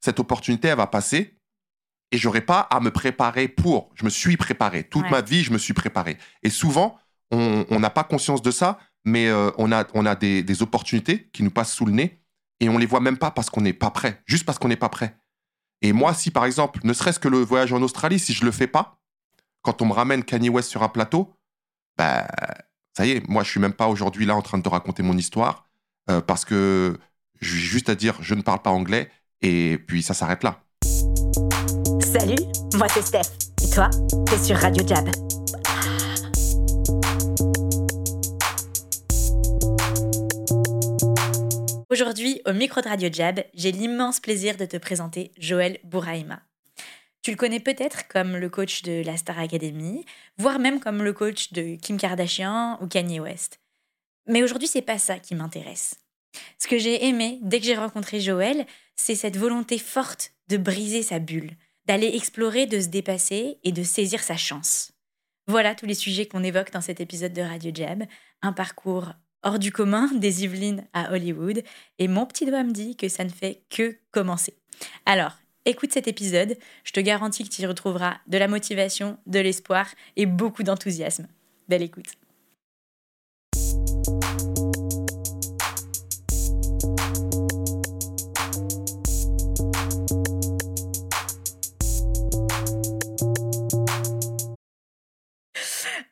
cette opportunité, elle va passer et j'aurai pas à me préparer pour. Je me suis préparé. Toute Ouais. ma vie, je me suis préparé. Et souvent, on n'a pas conscience de ça, mais euh, on a, on a des, des opportunités qui nous passent sous le nez et on les voit même pas parce qu'on n'est pas prêt, juste parce qu'on n'est pas prêt. Et moi, si par exemple, ne serait-ce que le voyage en Australie, si je le fais pas, quand on me ramène Kanye West sur un plateau, bah, ça y est, moi, je suis même pas aujourd'hui là en train de te raconter mon histoire euh, parce que j'ai juste à dire, je ne parle pas anglais et puis ça s'arrête là. Salut, moi c'est Steph. Et toi, t'es sur Radio Jab. Aujourd'hui, au micro de Radio Jab, j'ai l'immense plaisir de te présenter Joël Bouraïma. Tu le connais peut-être comme le coach de la Star Academy, voire même comme le coach de Kim Kardashian ou Kanye West. Mais aujourd'hui, c'est pas ça qui m'intéresse. Ce que j'ai aimé dès que j'ai rencontré Joël, c'est cette volonté forte de briser sa bulle, d'aller explorer, de se dépasser et de saisir sa chance. Voilà tous les sujets qu'on évoque dans cet épisode de Radio Jab. Un parcours hors du commun des Yvelines à Hollywood. Et mon petit doigt me dit que ça ne fait que commencer. Alors, écoute cet épisode. Je te garantis que tu y retrouveras de la motivation, de l'espoir et beaucoup d'enthousiasme. Belle écoute.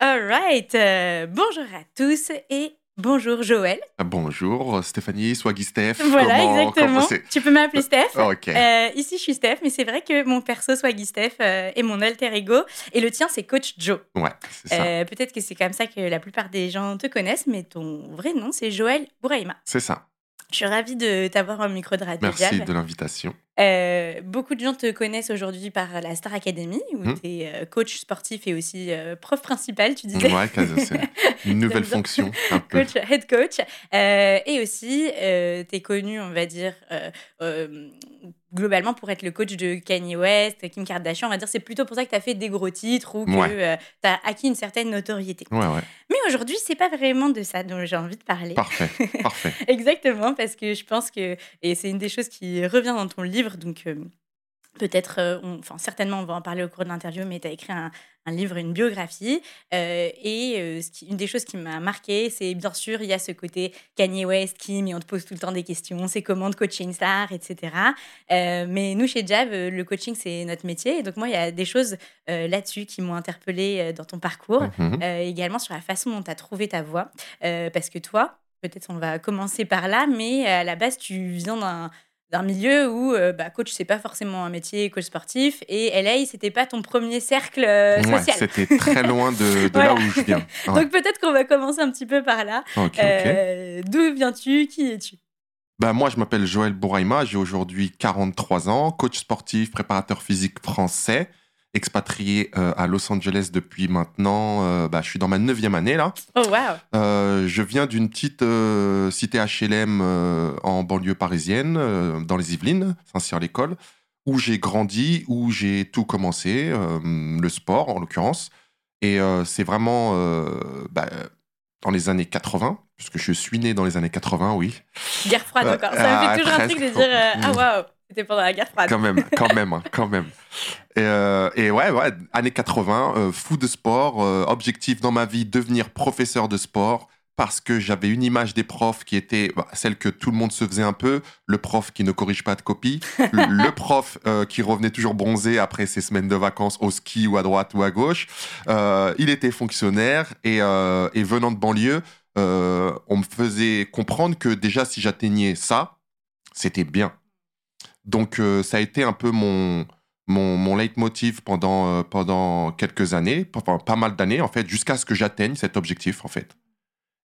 All right. euh, bonjour à tous et bonjour Joël. Ah, Bonjour, Stéphanie, Swaggy Steph. Voilà, comment- exactement. comment tu peux m'appeler Steph. Oh, ok. Euh, ici, je suis Steph, mais c'est vrai que mon perso Swaggy Steph euh, est mon alter ego. Et le tien, c'est Coach Joe. Ouais, c'est ça. Peut-être que c'est comme ça que la plupart des gens te connaissent, mais ton vrai nom, c'est Joël Bouraïma. C'est ça. Je suis ravie de t'avoir au micro de Radio Merci de l'invitation. Euh, beaucoup de gens te connaissent aujourd'hui par la Star Academy, où Mhm. tu es coach sportif et aussi euh, prof principal, tu disais. Ouais, c'est une nouvelle fonction. Un peu. coach, head coach. Euh, et aussi, tu es connu, on va dire, euh, euh, globalement pour être le coach de Kanye West, Kim Kardashian. On va dire, c'est plutôt pour ça que tu as fait des gros titres ou que Ouais. tu as acquis une certaine notoriété. Ouais, ouais. Mais aujourd'hui, c'est pas vraiment de ça dont j'ai envie de parler. Parfait. Parfait. Exactement, parce que je pense que, et c'est une des choses qui revient dans ton livre, donc euh, peut-être, euh, enfin certainement on va en parler au cours de l'interview, mais tu as écrit un, un livre, une biographie, euh, et euh, ce qui- une des choses qui m'a marqué, c'est bien sûr, il y a ce côté Kanye West, Kim, et on te pose tout le temps des questions, c'est comment de coacher une star, etc. Mais nous, chez Jab, euh, le coaching, c'est notre métier, et donc moi, il y a des choses là-dessus qui m'ont interpellée dans ton parcours. Mhm. Également sur la façon dont tu as trouvé ta voix. Parce que toi, peut-être on va commencer par là, mais à la base, tu viens d'un d'un milieu où euh, bah, coach, c'est pas forcément un métier, coach sportif, et LA, c'était pas ton premier cercle euh, Ouais, social. c'était très loin de, de Voilà. là où je viens. Ouais. Donc peut-être qu'on va commencer un petit peu par là. Euh, D'où viens-tu? Qui es-tu? Bah, moi, je m'appelle Joël Bouraïma, j'ai aujourd'hui 43 ans, coach sportif, préparateur physique français, expatrié euh, à Los Angeles depuis maintenant, euh, bah, je suis dans ma neuvième année là. Oh waouh Euh, je viens d'une petite cité HLM en banlieue parisienne, dans les Yvelines, Saint-Cyr-l'École, où j'ai grandi, où j'ai tout commencé, le sport en l'occurrence. Et c'est vraiment bah, dans les années 80, puisque je suis né dans les années 80, oui. Guerre froide encore. Ça me fait toujours un truc de dire Ah waouh C'était pendant la guerre froide. Quand même, quand même, hein, quand même. Et, euh, et ouais, ouais, années 80, euh, fou de sport, euh, objectif dans ma vie, devenir professeur de sport, parce que j'avais une image des profs qui était bah, celle que tout le monde se faisait un peu, le prof qui ne corrige pas de copie, le, le prof euh, qui revenait toujours bronzé après ses semaines de vacances au ski ou à droite ou à gauche. Il était fonctionnaire et, et venant de banlieue, on me faisait comprendre que déjà si j'atteignais ça, c'était bien. Donc euh, ça a été un peu mon, mon, leitmotiv pendant, euh, pendant quelques années, enfin pas mal d'années en fait, jusqu'à ce que j'atteigne cet objectif en fait.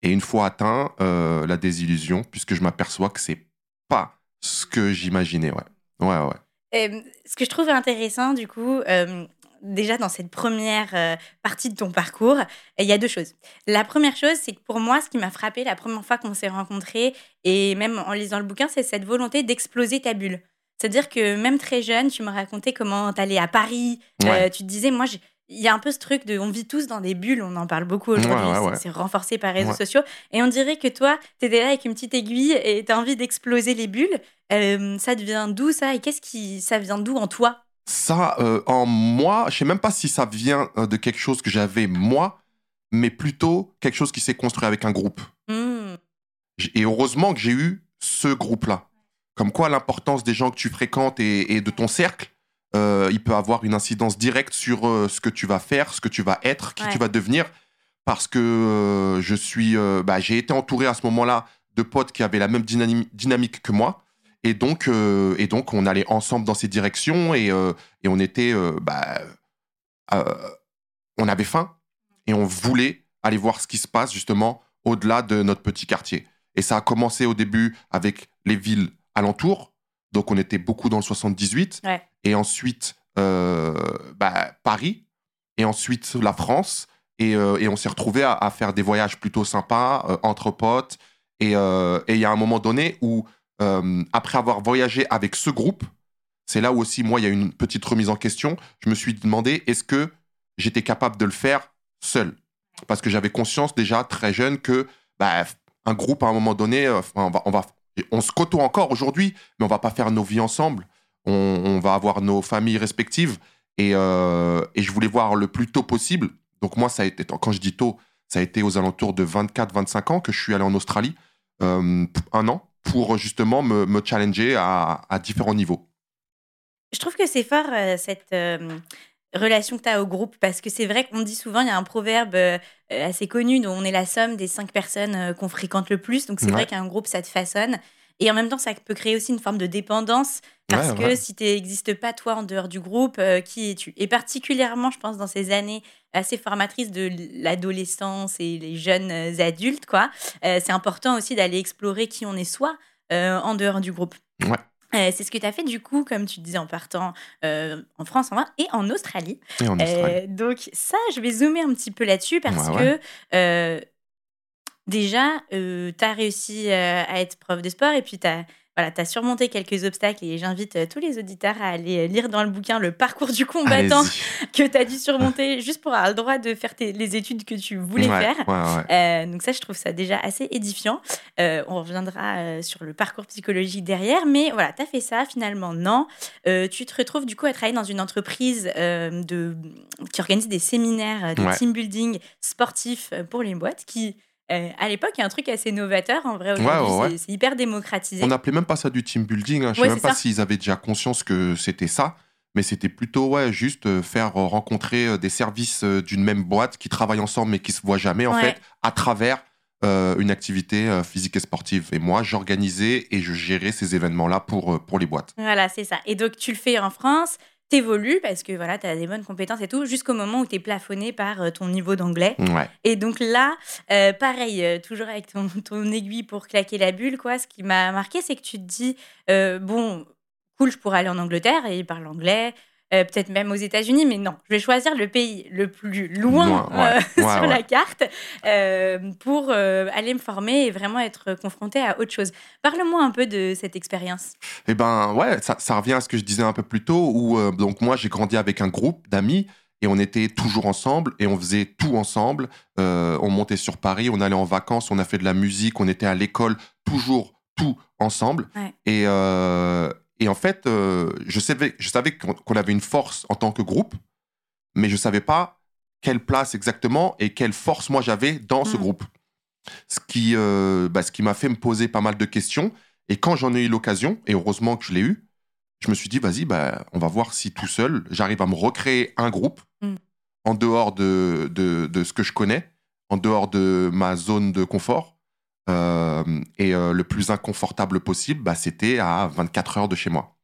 Et une fois atteint, euh, la désillusion, puisque je m'aperçois que c'est pas ce que j'imaginais, ouais. Ouais, ouais. Euh, ce que je trouve intéressant, du coup, euh, déjà dans cette première partie de ton parcours, il y a deux choses. La première chose, c'est que pour moi, ce qui m'a frappé la première fois qu'on s'est rencontrés, et même en lisant le bouquin, c'est cette volonté d'exploser ta bulle. C'est-à-dire que même très jeune, tu me racontais comment t'allais à Paris. Ouais. Euh, tu te disais, moi, il y a un peu ce truc de on vit tous dans des bulles, on en parle beaucoup aujourd'hui, c'est renforcé par les réseaux sociaux. Et on dirait que toi, tu étais là avec une petite aiguille et tu as envie d'exploser les bulles. Euh, ça devient d'où ça? Et qu'est-ce qui ça vient d'où en toi? Ça, euh, en moi, je sais même pas si ça vient de quelque chose que j'avais moi, mais plutôt quelque chose qui s'est construit avec un groupe. Mmh. Et heureusement que j'ai eu ce groupe-là. Comme quoi l'importance des gens que tu fréquentes et de ton cercle euh, il peut avoir une incidence directe sur euh, ce que tu vas faire, ce que tu vas être, qui tu vas devenir. Parce que euh, je suis, bah, j'ai été entouré à ce moment-là de potes qui avaient la même dynamique que moi. Et donc, et donc, on allait ensemble dans ces directions et, et on était, bah, on avait faim et on voulait aller voir ce qui se passe justement au-delà de notre petit quartier. Et ça a commencé au début avec les villes alentours. Donc, on était beaucoup dans le 78. Ouais et ensuite euh, bah, Paris, et ensuite la France. Et, euh, et on s'est retrouvé à, faire des voyages plutôt sympas, euh, entre potes. Et il y a un moment donné où, après avoir voyagé avec ce groupe, c'est là où aussi, moi, il y a une petite remise en question. Je me suis demandé, est-ce que j'étais capable de le faire seul? Parce que j'avais conscience déjà très jeune que bah, un groupe, à un moment donné, on, va, on, va, on se côtoie encore aujourd'hui, mais on va pas faire nos vies ensemble on, va avoir nos familles respectives. Euh, et, je voulais voir le plus tôt possible. Donc moi, ça a été, quand je dis tôt, ça a été aux alentours de 24-25 ans que je suis allé en Australie, euh, un an, pour justement me, challenger à, différents niveaux. Je trouve que c'est fort, euh, cette relation que tu as au groupe, parce que c'est vrai qu'on dit souvent, il y a un proverbe assez connu dont on est la somme des cinq personnes qu'on fréquente le plus. Donc c'est vrai qu'un groupe, ça te façonne. Et en même temps, ça peut créer aussi une forme de dépendance parce que si tu n'existes pas toi en dehors du groupe, euh, qui es-tu? Et particulièrement, je pense, dans ces années assez formatrices de l'adolescence et les jeunes euh, adultes, quoi, euh, c'est important aussi d'aller explorer qui on est soi en dehors du groupe. Ouais. C'est ce que tu as fait du coup, comme tu disais, en partant en France en et en Australie. Et en Australie. donc ça, je vais zoomer un petit peu là-dessus parce que déjà, tu as réussi à être prof de sport et puis tu as voilà, tu as surmonté quelques obstacles et j'invite euh, tous les auditeurs à aller euh, lire dans le bouquin le parcours du combattant que tu as dû surmonter juste pour avoir le droit de faire les études que tu voulais faire. Euh, donc ça, je trouve ça déjà assez édifiant. on reviendra sur le parcours psychologique derrière, mais voilà, tu as fait ça, finalement, non. tu te retrouves du coup à travailler dans une entreprise de, qui organise des séminaires de team building sportif pour les boîtes qui euh, à l'époque, il y a un truc assez novateur. En vrai, aujourd'hui, c'est hyper démocratisé. On n'appelait même pas ça du team building. Hein. Je ne sais même pas s'ils avaient déjà conscience que c'était ça. Mais c'était plutôt ouais, juste euh, faire rencontrer euh, des services d'une même boîte qui travaillent ensemble mais qui se voient jamais, en fait, à travers une activité physique et sportive. Et moi, j'organisais et je gérais ces événements-là pour, pour les boîtes. Voilà, c'est ça. Et donc, tu le fais en France t'évolues parce que voilà, tu as des bonnes compétences et tout, jusqu'au moment où tu es plafonné par euh, ton niveau d'anglais. Et donc là, euh, pareil, euh, toujours avec ton, ton, aiguille pour claquer la bulle, quoi, ce qui m'a marqué, c'est que tu te dis, bon, cool, je pourrais aller en Angleterre et il parle anglais, euh, peut-être même aux États-Unis, mais non, je vais choisir le pays le plus loin, euh, sur la carte euh, pour aller me former et vraiment être confronté à autre chose. Parle-moi un peu de cette expérience. Eh ben ouais, ça, ça, revient à ce que je disais un peu plus tôt, où donc moi j'ai grandi avec un groupe d'amis et on était toujours ensemble et on faisait tout ensemble. on montait sur Paris, on allait en vacances, on a fait de la musique, on était à l'école, toujours tout ensemble. Et, et en fait, euh, je savais, je savais qu'on avait une force en tant que groupe, mais je ne savais pas quelle place exactement et quelle force moi j'avais dans ce mm. groupe. Ce qui, euh, bah, ce qui m'a fait me poser pas mal de questions. Et quand j'en ai eu l'occasion, et heureusement que je l'ai eu, je me suis dit, vas-y, bah, on va voir si tout seul, j'arrive à me recréer un groupe mm. en dehors de, de, de, ce que je connais, en dehors de ma zone de confort. Euh, et euh, le plus inconfortable possible, bah, c'était à 24 heures de chez moi.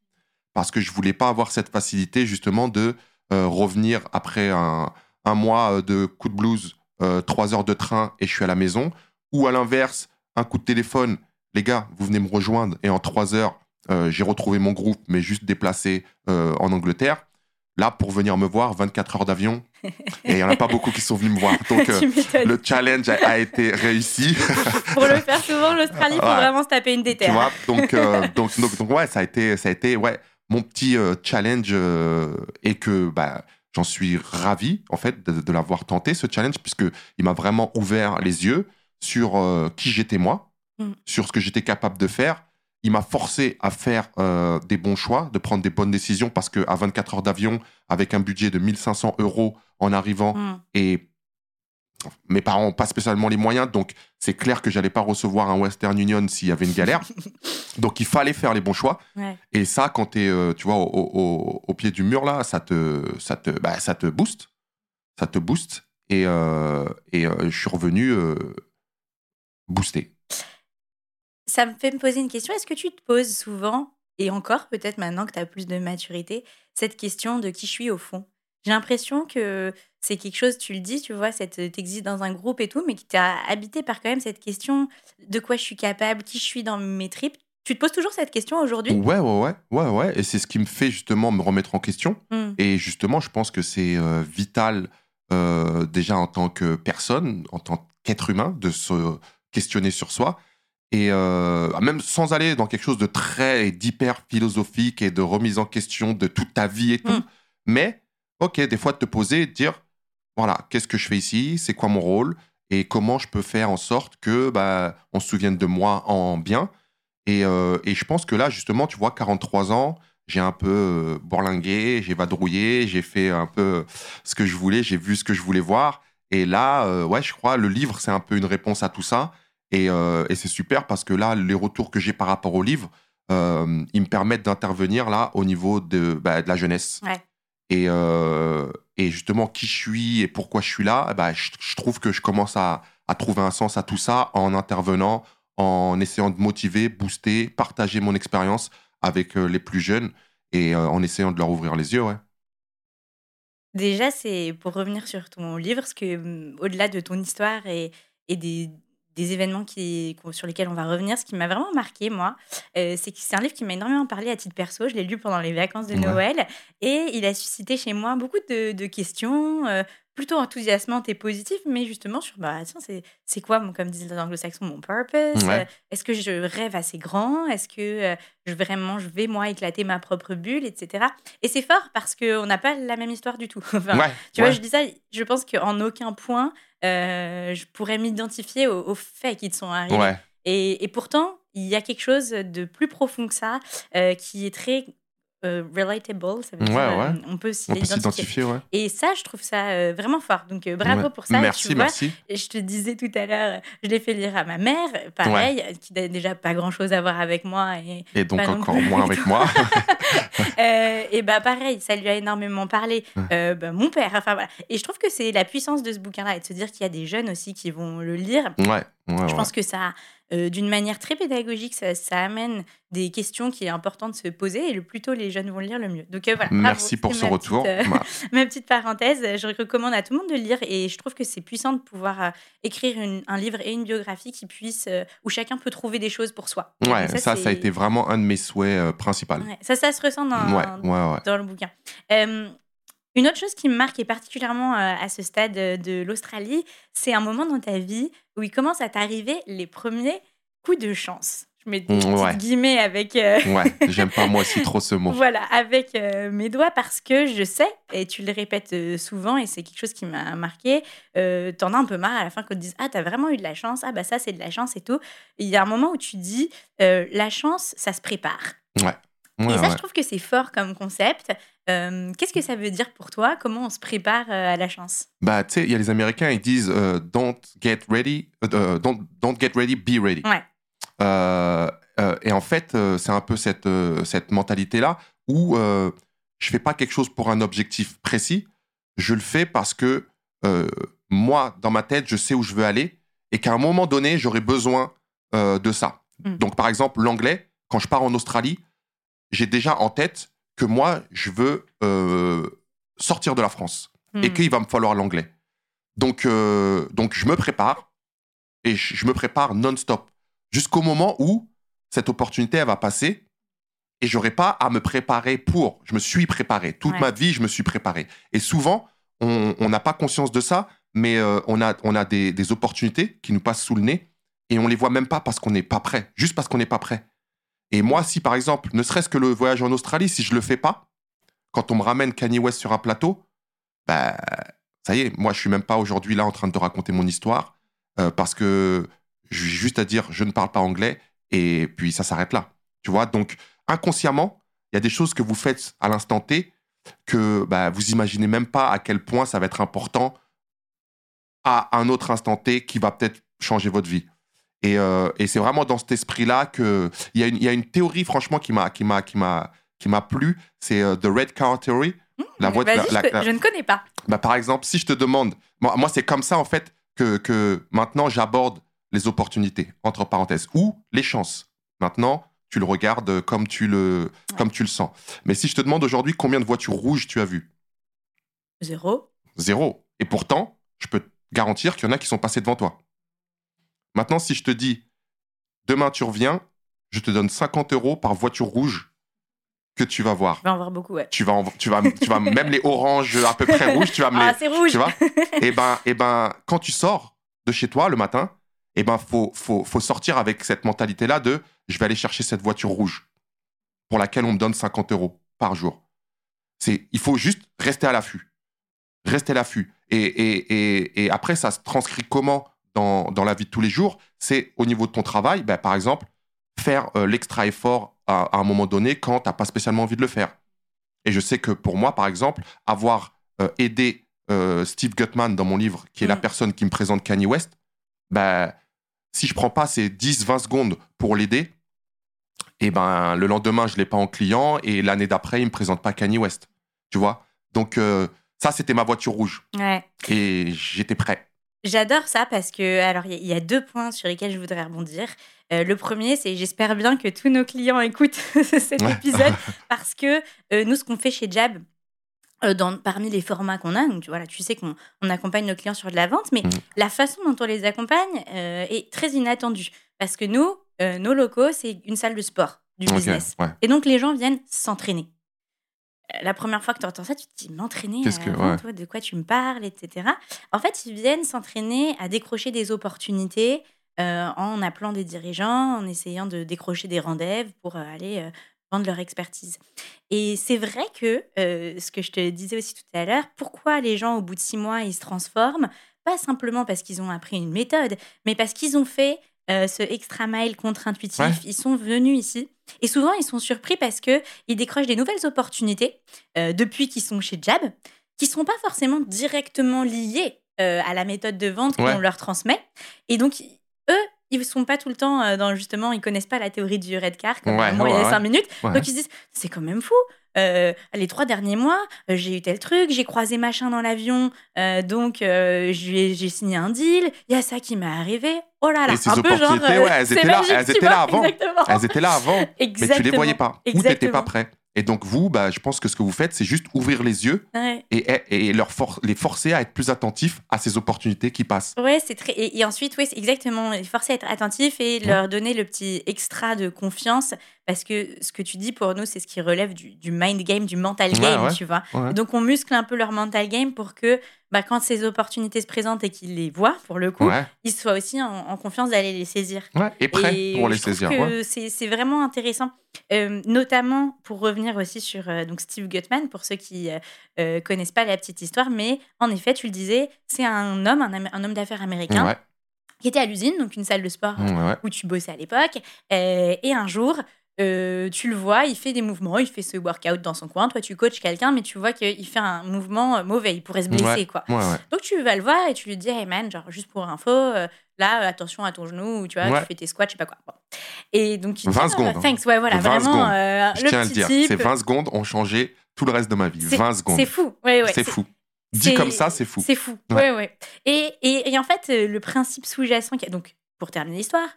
Parce que je voulais pas avoir cette facilité justement de euh, revenir après un, un, mois de coup de blues, trois heures de train et je suis à la maison. Ou à l'inverse, un coup de téléphone, les gars, vous venez me rejoindre et en trois heures, j'ai retrouvé mon groupe, mais juste déplacé en Angleterre. Là, pour venir me voir, 24 heures d'avion. Et il n'y en a pas beaucoup qui sont venus me voir. Donc, euh, le challenge a, été réussi. pour le faire souvent, l'Australie, il faut vraiment se taper une déterre. Tu vois donc, euh, donc, donc, donc, ouais, ça a été, ça a été ouais, mon petit euh, challenge et que bah, j'en suis ravi, en fait, de, l'avoir tenté, ce challenge, puisqu'il m'a vraiment ouvert les yeux sur qui j'étais moi, mm. sur ce que j'étais capable de faire. Il m'a forcé à faire euh, des bons choix, de prendre des bonnes décisions, parce qu'à 24 heures d'avion, avec un budget de 1500 euros en arrivant, mm. et mes parents n'ont pas spécialement les moyens, donc c'est clair que j'allais pas recevoir un Western Union s'il y avait une galère. donc il fallait faire les bons choix. Et ça, quand tu es, euh, tu vois, au, pied du mur là, ça te, ça te, bah, ça te booste, ça te booste. Et, euh, et euh, je suis revenu boosté. Ça me fait me poser une question. Est-ce que tu te poses souvent, et encore peut-être maintenant que tu as plus de maturité, cette question de qui je suis au fond? J'ai l'impression que c'est quelque chose, tu le dis, tu vois, tu existes dans un groupe et tout, mais qui t'a habité par quand même cette question de quoi je suis capable, qui je suis dans mes tripes. Tu te poses toujours cette question aujourd'hui? Ouais, ouais, ouais, ouais, ouais. Et c'est ce qui me fait justement me remettre en question. Mmh. Et justement, je pense que c'est euh, vital euh, déjà en tant que personne, en tant qu'être humain, de se questionner sur soi. Et euh, même sans aller dans quelque chose de très d'hyper philosophique et de remise en question de toute ta vie et tout. Mmh. Mais ok, des fois de te poser et de dire, voilà, qu'est-ce que je fais ici, c'est quoi mon rôle, et comment je peux faire en sorte que bah, on se souvienne de moi en bien? Et, euh, et je pense que là, justement, tu vois, 43 ans, j'ai un peu euh, bourlingué, j'ai vadrouillé, j'ai fait un peu ce que je voulais, j'ai vu ce que je voulais voir. Et là, euh, ouais, je crois, le livre, c'est un peu une réponse à tout ça. Et, et c'est super parce que là, les retours que j'ai par rapport au livre, ils me permettent d'intervenir là au niveau de, bah, de la jeunesse. Ouais. Et, euh, et, justement, qui je suis et pourquoi je suis là, bah, je, trouve que je commence à, à, trouver un sens à tout ça en intervenant, en essayant de motiver, booster, partager mon expérience avec euh, les plus jeunes et euh, en essayant de leur ouvrir les yeux. Ouais. Déjà, c'est pour revenir sur ton livre, parce que hum, au-delà de ton histoire et, et des, des événements qui, sur lesquels on va revenir. Ce qui m'a vraiment marqué, moi, euh, c'est que c'est un livre qui m'a énormément parlé à titre perso. Je l'ai lu pendant les vacances de Noël et il a suscité chez moi beaucoup de, questions, euh, plutôt enthousiasmantes et positives, mais justement sur, bah, c'est quoi, comme disent les anglo-saxons, mon purpose euh, Est-ce que je rêve assez grand? Est-ce que je, vraiment je vais, moi, éclater ma propre bulle, etc. Et c'est fort parce qu'on n'a pas la même histoire du tout. tu vois, je dis ça, je pense qu'en aucun point, euh, je pourrais m'identifier aux, faits qui te sont arrivés. Et, et, pourtant, il y a quelque chose de plus profond que ça, euh, qui est très euh, relatable, ça veut dire euh, on peut s'identifier. Et ça, je trouve ça euh, vraiment fort. Donc bravo pour ça. Merci, merci. Et je te disais tout à l'heure, je l'ai fait lire à ma mère, pareil, qui n'a déjà pas grand chose à voir avec moi. Et, donc encore moins avec moi. et bah pareil, ça lui a énormément parlé. Bah, mon père, enfin voilà. Et je trouve que c'est la puissance de ce bouquin-là et de se dire qu'il y a des jeunes aussi qui vont le lire. Ouais. je pense que ça euh, d'une manière très pédagogique, ça, amène des questions qui est important de se poser et le plus tôt les jeunes vont le lire, le mieux. Donc euh, voilà. Merci pour ce retour. Euh, ma petite parenthèse, je recommande à tout le monde de le lire et je trouve que c'est puissant de pouvoir écrire un livre et une biographie qui puisse, où chacun peut trouver des choses pour soi. Ouais, ça, ça, a été vraiment un de mes souhaits principaux. ça, ça se ressent dans, dans le bouquin. Une autre chose qui me marque et particulièrement euh, à ce stade de l'Australie, c'est un moment dans ta vie où il commence à t'arriver les premiers coups de chance. Je mets des mmh, guillemets avec. Euh, ouais, j'aime pas moi aussi trop ce mot. voilà, avec euh, mes doigts parce que je sais, et tu le répètes souvent, et c'est quelque chose qui m'a marqué, t'en as un peu marre à la fin qu'on te dise Ah, t'as vraiment eu de la chance, ah, bah ça, c'est de la chance et tout. Il y a un moment où tu dis La chance, ça se prépare. Ouais et ça, je trouve que c'est fort comme concept. Qu'est-ce que ça veut dire pour toi? Comment on se prépare à la chance? Bah, tu sais, il y a les Américains, ils disent Don't get ready, don't, don't, get ready, be ready. et en fait, c'est un peu cette, cette mentalité-là où je fais pas quelque chose pour un objectif précis, je le fais parce que moi, dans ma tête, je sais où je veux aller et qu'à un moment donné, j'aurai besoin de ça. Mmh. Donc, par exemple, l'anglais, quand je pars en Australie, j'ai déjà en tête que moi, je veux euh, sortir de la France et hmm. qu'il va me falloir l'anglais. Donc, euh, donc, je me prépare et je, me prépare non-stop jusqu'au moment où cette opportunité elle va passer et j'aurai pas à me préparer pour. Je me suis préparé. Toute ma vie, je me suis préparé. Et souvent, on n'a pas conscience de ça, mais euh, on a, on a des, des, opportunités qui nous passent sous le nez et on les voit même pas parce qu'on n'est pas prêt. Juste parce qu'on n'est pas prêt. Et moi, si par exemple, ne serait-ce que le voyage en Australie, si je le fais pas, quand on me ramène Kanye West sur un plateau, bah, ça y est, moi, je suis même pas aujourd'hui là en train de te raconter mon histoire euh, parce que j'ai juste à dire, je ne parle pas anglais et puis ça s'arrête là. Tu vois, donc inconsciemment, il y a des choses que vous faites à l'instant T que bah, vous imaginez même pas à quel point ça va être important à un autre instant T qui va peut-être changer votre vie. Et, euh, et c'est vraiment dans cet esprit-là que il y, a une- il y a une théorie franchement qui m'a qui m'a qui m'a qui m'a plu, c'est euh, the red car theory. La voie- la- je, la- la- je ne connais pas. Bah, par exemple, si je te demande, moi, moi, c'est comme ça en fait que, que maintenant j'aborde les opportunités entre parenthèses ou les chances. Maintenant, tu le regardes comme tu le comme tu le sens. Mais si je te demande aujourd'hui combien de voitures rouges tu as vues, Zéro. Zéro. Et pourtant, je peux te garantir qu'il y en a qui sont passés devant toi. Maintenant, si je te dis, demain tu reviens, je te donne 50 euros par voiture rouge que tu vas voir. Je vais en voir beaucoup, ouais. Tu vas, en- tu vas, tu vas même les oranges à peu près rouges, tu vas me les, Ah, c'est rouge tu vois Et ben, et ben, quand tu sors de chez toi le matin, et ben, faut, faut, faut sortir avec cette mentalité-là de, je vais aller chercher cette voiture rouge pour laquelle on me donne 50 euros par jour. C'est, il faut juste rester à l'affût, rester à l'affût. Et, et, et, et après, ça se transcrit comment? Dans, dans la vie de tous les jours C'est au niveau de ton travail, ben, par exemple, faire euh, l'extra effort à, à un moment donné quand tu n'as pas spécialement envie de le faire. Et je sais que pour moi, par exemple, avoir euh, aidé euh, Steve Gutman dans mon livre, qui est la Mm. personne qui me présente Kanye West, ben, si je prends pas ces 10-20 secondes pour l'aider, et ben le lendemain, je l'ai pas en client et l'année d'après, il me présente pas Kanye West. Tu vois? Donc, ça, c'était ma voiture rouge. Ouais. Et j'étais prêt. J'adore ça parce que, alors, il y a- il y, a deux points sur lesquels je voudrais rebondir. Euh, le premier, c'est j'espère bien que tous nos clients écoutent cet épisode parce que euh, nous, ce qu'on fait chez Jab, euh, dans, parmi les formats qu'on a, donc tu, voilà, tu sais qu'on on accompagne nos clients sur de la vente, mais Mhm. la façon dont on les accompagne est très inattendue parce que nous, nos locaux, c'est une salle de sport, du business. ouais. Et donc, les gens viennent s'entraîner. La première fois que tu entends ça, tu te dis m'entraîner, que- ouais. toi, de quoi tu me parles, etc. En fait, ils viennent s'entraîner à décrocher des opportunités euh, en appelant des dirigeants, en essayant de décrocher des rendez-vous pour euh, aller euh, vendre leur expertise. Et c'est vrai que, euh, ce que je te disais aussi tout à l'heure, pourquoi les gens, au bout de six mois, ils se transforment? Pas simplement parce qu'ils ont appris une méthode, mais parce qu'ils ont fait euh, ce extra mile contre-intuitif. Ouais. Ils sont venus ici. Et souvent, ils sont surpris parce qu'ils décrochent des nouvelles opportunités euh, depuis qu'ils sont chez Jab, qui ne sont pas forcément directement liées euh, à la méthode de vente Ouais. qu'on leur transmet. Et donc, ils ne sont pas tout le temps euh, dans justement, ils connaissent pas la théorie du red car comme Ouais, moi il y a cinq minutes. Donc ils se disent, c'est quand même fou. Euh, les trois derniers mois, euh, j'ai eu tel truc, j'ai croisé machin dans l'avion, euh, donc j'ai signé un deal. Il y a ça qui m'est arrivé. Oh là là, Et ces un peu genre, ouais, elles étaient là- elles étaient là avant. Exactement. Elles étaient là avant, mais tu les Exactement. voyais pas. Ou t'étais Exactement. pas prêt. Et donc, vous, bah, je pense que ce que vous faites, c'est juste ouvrir les yeux Ouais. et, et leur for- les forcer à être plus attentifs à ces opportunités qui passent. Ouais, c'est très. Et, et ensuite, oui, c'est exactement. Les forcer à être attentifs et leur donner le petit extra de confiance. Parce que ce que tu dis pour nous, c'est ce qui relève du, du mind game, du mental game, ouais. tu vois. Ouais. Et donc, on muscle un peu leur mental game pour que, bah, quand ces opportunités se présentent et qu'ils les voient, pour le coup, ils soient aussi en, en confiance d'aller les saisir. ouais, et prêt Et pour les saisir. c'est vraiment intéressant. Euh, notamment pour revenir aussi sur euh, donc Steve Gutman, pour ceux qui euh, euh, connaissent pas la petite histoire, mais en effet, tu le disais, c'est un homme, un, homme d'affaires américain, qui était à l'usine, donc une salle de sport ouais. où tu bossais à l'époque. Euh, et un jour, euh, tu le vois, il fait des mouvements, il fait ce workout dans son coin. Toi, tu coaches quelqu'un, mais tu vois qu'il fait un mouvement euh, mauvais, il pourrait se blesser, Ouais. quoi. Ouais, ouais. Donc tu vas le voir et tu lui dis, hey man, genre juste pour info, euh, là, attention à ton genou, ou tu vois, tu fais tes squats, je sais pas quoi. Bon. Et donc il dit, 20 Ah, secondes, thanks, ouais, voilà, 20 vraiment, secondes. euh, Je le tiens à le dire, type. ces 20 secondes ont changé tout le reste de ma vie. C'est- 20 secondes. C'est fou, c'est fou. Dit comme ça, c'est fou. C'est fou, Ouais. ouais. Et, et, et en fait, le principe sous-jacent, donc pour terminer l'histoire,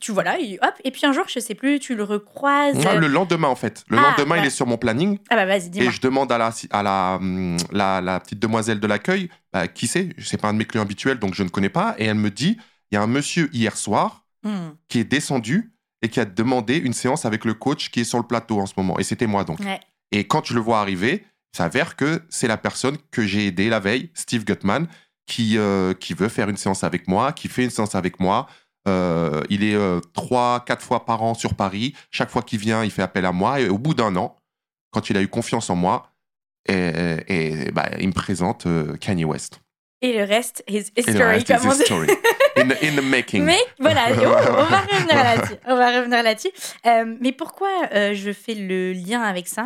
tu vois là, il- hop, et puis un jour, je sais plus, tu le recroises. Ouais, le lendemain, en fait. Le Ah, lendemain, il est sur mon planning. Ah bah vas-y, Et dis-moi. je demande à la, à la, hum, la, la petite demoiselle de l'accueil, bah, qui c'est? C'est pas un de mes clients habituels, donc je ne connais pas. Et elle me dit, il y a un monsieur hier soir Hmm, qui est descendu et qui a demandé une séance avec le coach qui est sur le plateau en ce moment. Et c'était moi donc. ouais. Et quand je le vois arriver, il s'avère que c'est la personne que j'ai aidé la veille, Steve Gutman, qui, euh, qui veut faire une séance avec moi, qui fait une séance avec moi. Euh, il est euh, trois, quatre fois par an sur Paris. Chaque fois qu'il vient, il fait appel à moi. Et au bout d'un an, quand il a eu confiance en moi, Et, et, bah, il me présente euh, Kanye West. Et le reste is Et le history, reste is dit. history. In the, in the making. Mais voilà, on va revenir là-dessus. On va revenir là-dessus. Euh, mais pourquoi euh, je fais le lien avec ça?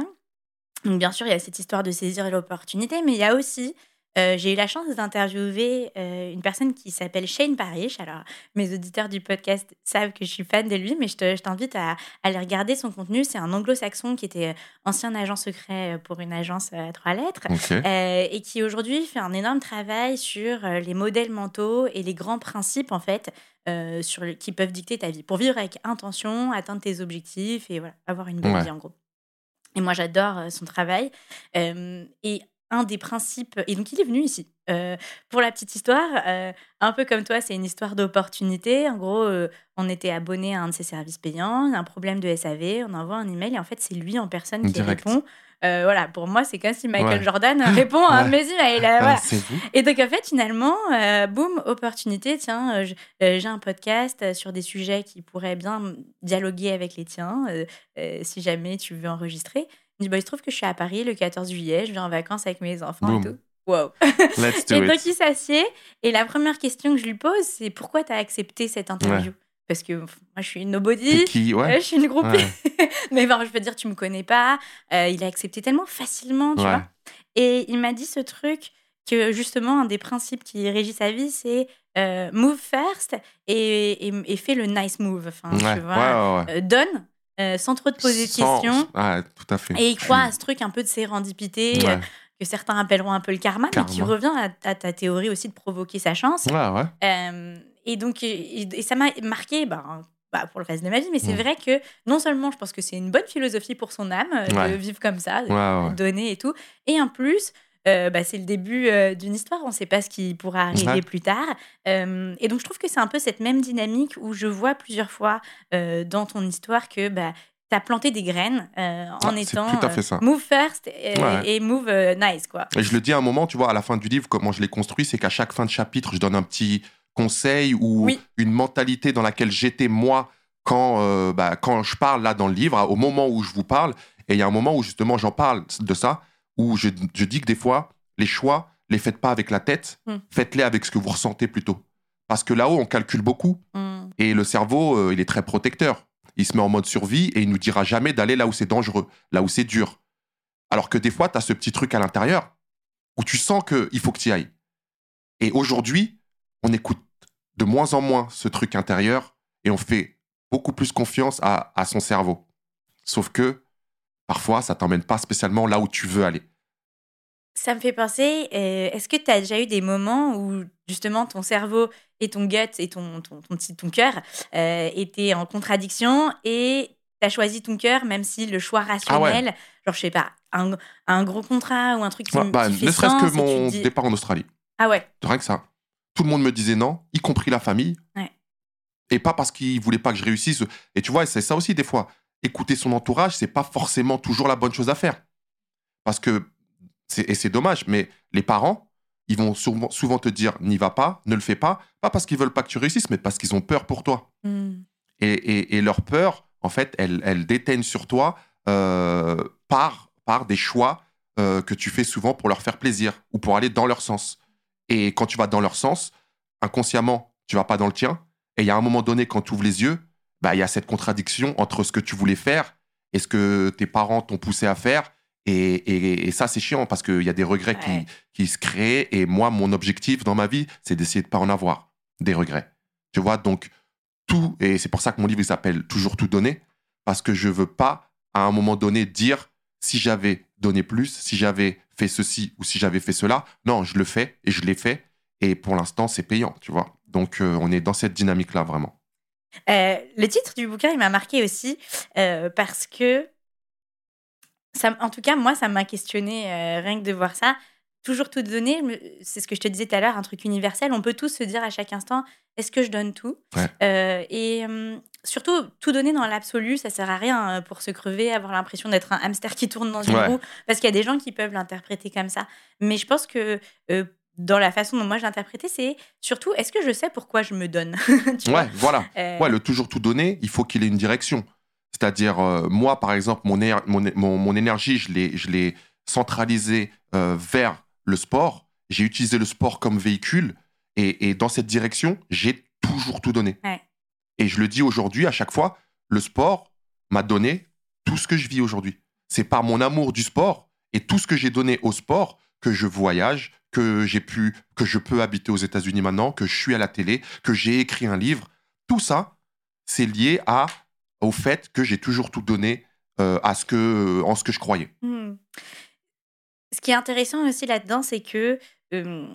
Donc bien sûr, il y a cette histoire de saisir l'opportunité, mais il y a aussi, euh, j'ai eu la chance d'interviewer euh, une personne qui s'appelle Shane Parrish. Alors, mes auditeurs du podcast savent que je suis fan de lui, mais je te- je t'invite à, à aller regarder son contenu. C'est un anglo-saxon qui était euh, ancien agent secret pour une agence à trois lettres. Euh, et qui aujourd'hui fait un énorme travail sur les modèles mentaux et les grands principes en fait sur le- qui peuvent dicter ta vie pour vivre avec intention, atteindre tes objectifs et voilà avoir une bonne Ouais. vie en gros. Et moi j'adore son travail Euh, et un des principes et donc il est venu ici Euh, pour la petite histoire euh, un peu comme toi c'est une histoire d'opportunité en gros euh, on était abonné à un de ses services payants il y a un problème de SAV on envoie un email et en fait c'est lui en personne qui répond voilà, pour moi, c'est comme si Michael Ouais. Jordan répond à un de Ouais. mes emails. voilà. Et donc, en fait, finalement, boum, opportunité. Tiens, j'ai un podcast sur des sujets qui pourraient bien dialoguer avec les tiens, si jamais tu veux enregistrer. Il dit, bah, il se trouve que je suis à Paris le 14 juillet, je viens en vacances avec mes enfants Boum. et tout. Wow. Let's do Et it. donc, il s'assied. Et la première question que je lui pose, c'est pourquoi tu as accepté cette interview? Parce que moi, je suis une nobody. Euh. Je suis une groupie. Ouais. Mais bon, je veux dire, tu me connais pas. Euh, il a accepté tellement facilement, tu vois. Et il m'a dit ce truc que justement, un des principes qui régit sa vie, c'est euh, move first et, et, et fais le nice move. Enfin, tu vois, donne euh, sans trop te poser de Sans- questions. Ouais, tout à fait. Et il croit à ce truc un peu de sérendipité, Ouais. euh, que certains appelleront un peu le karma, mais qui revient à, à ta théorie aussi de provoquer sa chance. Ouais, ouais. Euh, et donc, et, et ça m'a marqué ben, bah, pour le reste de ma vie. Mais c'est Mm. vrai que non seulement je pense que c'est une bonne philosophie pour son âme de vivre comme ça, de Ouais, ouais. donner et tout. Et en plus, euh, bah, c'est le début euh, d'une histoire. On ne sait pas ce qui pourra arriver Ouais. plus tard. Euh, et donc, je trouve que c'est un peu cette même dynamique où je vois plusieurs fois euh, dans ton histoire que bah, tu as planté des graines en Ah, étant tout à fait ça. move first et, Ouais. et move nice. quoi. Et je le dis à un moment, tu vois, à la fin du livre, comment je l'ai construit, c'est qu'à chaque fin de chapitre, je donne un petit conseil ou Oui. une mentalité dans laquelle j'étais moi quand, bah, quand je parle là dans le livre, au moment où je vous parle. Et il y a un moment où justement j'en parle de ça, où je, je dis que des fois, les choix, les faites pas avec la tête, Mm. faites-les avec ce que vous ressentez plutôt. Parce que là-haut, on calcule beaucoup. Mm. Et le cerveau, euh, il est très protecteur. Il se met en mode survie et il nous dira jamais d'aller là où c'est dangereux, là où c'est dur. Alors que des fois, tu as ce petit truc à l'intérieur où tu sens qu'il faut que tu y ailles. Et aujourd'hui, on écoute de moins en moins ce truc intérieur et on fait beaucoup plus confiance à, à son cerveau. Sauf que parfois, ça t'emmène pas spécialement là où tu veux aller. Ça me fait penser, euh, est-ce que tu as déjà eu des moments où justement ton cerveau et ton gut et ton, ton, ton, petit- ton cœur euh, étaient en contradiction et tu as choisi ton cœur même si le choix rationnel, genre je sais pas, un, un gros contrat ou un truc qui, Ouais, bah, qui fait ne serait-ce que mon dis, départ en Australie. Ah ouais, Rien que ça. Tout le monde me disait non, y compris la famille. Ouais. Et pas parce qu'ils voulaient pas que je réussisse. Et tu vois, c'est ça aussi des fois. Écouter son entourage, c'est pas forcément toujours la bonne chose à faire. Parce que, c'est- et c'est dommage, mais les parents, ils vont souvent, souvent te dire n'y va pas, ne le fais pas, pas parce qu'ils veulent pas que tu réussisses, mais parce qu'ils ont peur pour toi. Hmm. Et, et- et leur peur, en fait, elle, elle déteigne sur toi euh, par, par des choix euh, que tu fais souvent pour leur faire plaisir ou pour aller dans leur sens. Et quand tu vas dans leur sens, inconsciemment, tu vas pas dans le tien. Et il y a un moment donné, quand tu ouvres les yeux, bah, il y a cette contradiction entre ce que tu voulais faire et ce que tes parents t'ont poussé à faire. Et, et- et ça, c'est chiant parce qu'il y a des regrets Ouais. qui, qui se créent. Et moi, mon objectif dans ma vie, c'est d'essayer de pas en avoir des regrets. Tu vois, donc tout, et c'est pour ça que mon livre il s'appelle Toujours tout donner, parce que je veux pas, à un moment donné, dire si j'avais donné plus, si j'avais fait ceci ou si j'avais fait cela. Non, je le fais et je l'ai fait. Et pour l'instant, c'est payant, tu vois. Donc, euh, on est dans cette dynamique-là, vraiment. Euh, le titre du bouquin, il m'a marqué aussi euh, parce que, ça, en tout cas, moi, ça m'a questionné euh, rien que de voir ça. Toujours tout donner, c'est ce que je te disais tout à l'heure, un truc universel. On peut tous se dire à chaque instant, est-ce que je donne tout? Ouais. Et surtout, tout donner dans l'absolu, ça sert à rien pour se crever, avoir l'impression d'être un hamster qui tourne dans une Ouais. roue, parce qu'il y a des gens qui peuvent l'interpréter comme ça. Mais je pense que dans la façon dont moi je l'interprétais, c'est surtout, est-ce que je sais pourquoi je me donne Ouais, voilà. Euh, Ouais, le toujours tout donner, il faut qu'il ait une direction. C'est-à-dire, euh, moi, par exemple, mon, éner- mon, mon, mon énergie, je l'ai, je l'ai, centralisé euh, vers le sport. J'ai utilisé le sport comme véhicule. Et, et dans cette direction, j'ai toujours tout donné. Ouais. Et je le dis aujourd'hui, à chaque fois, le sport m'a donné tout ce que je vis aujourd'hui. C'est par mon amour du sport et tout ce que j'ai donné au sport que je voyage, que j'ai pu, que je peux habiter aux États-Unis maintenant, que je suis à la télé, que j'ai écrit un livre. Tout ça, c'est lié à au fait que j'ai toujours tout donné euh, à ce que, en ce que je croyais. Hmm. Ce qui est intéressant aussi là-dedans, c'est que euh,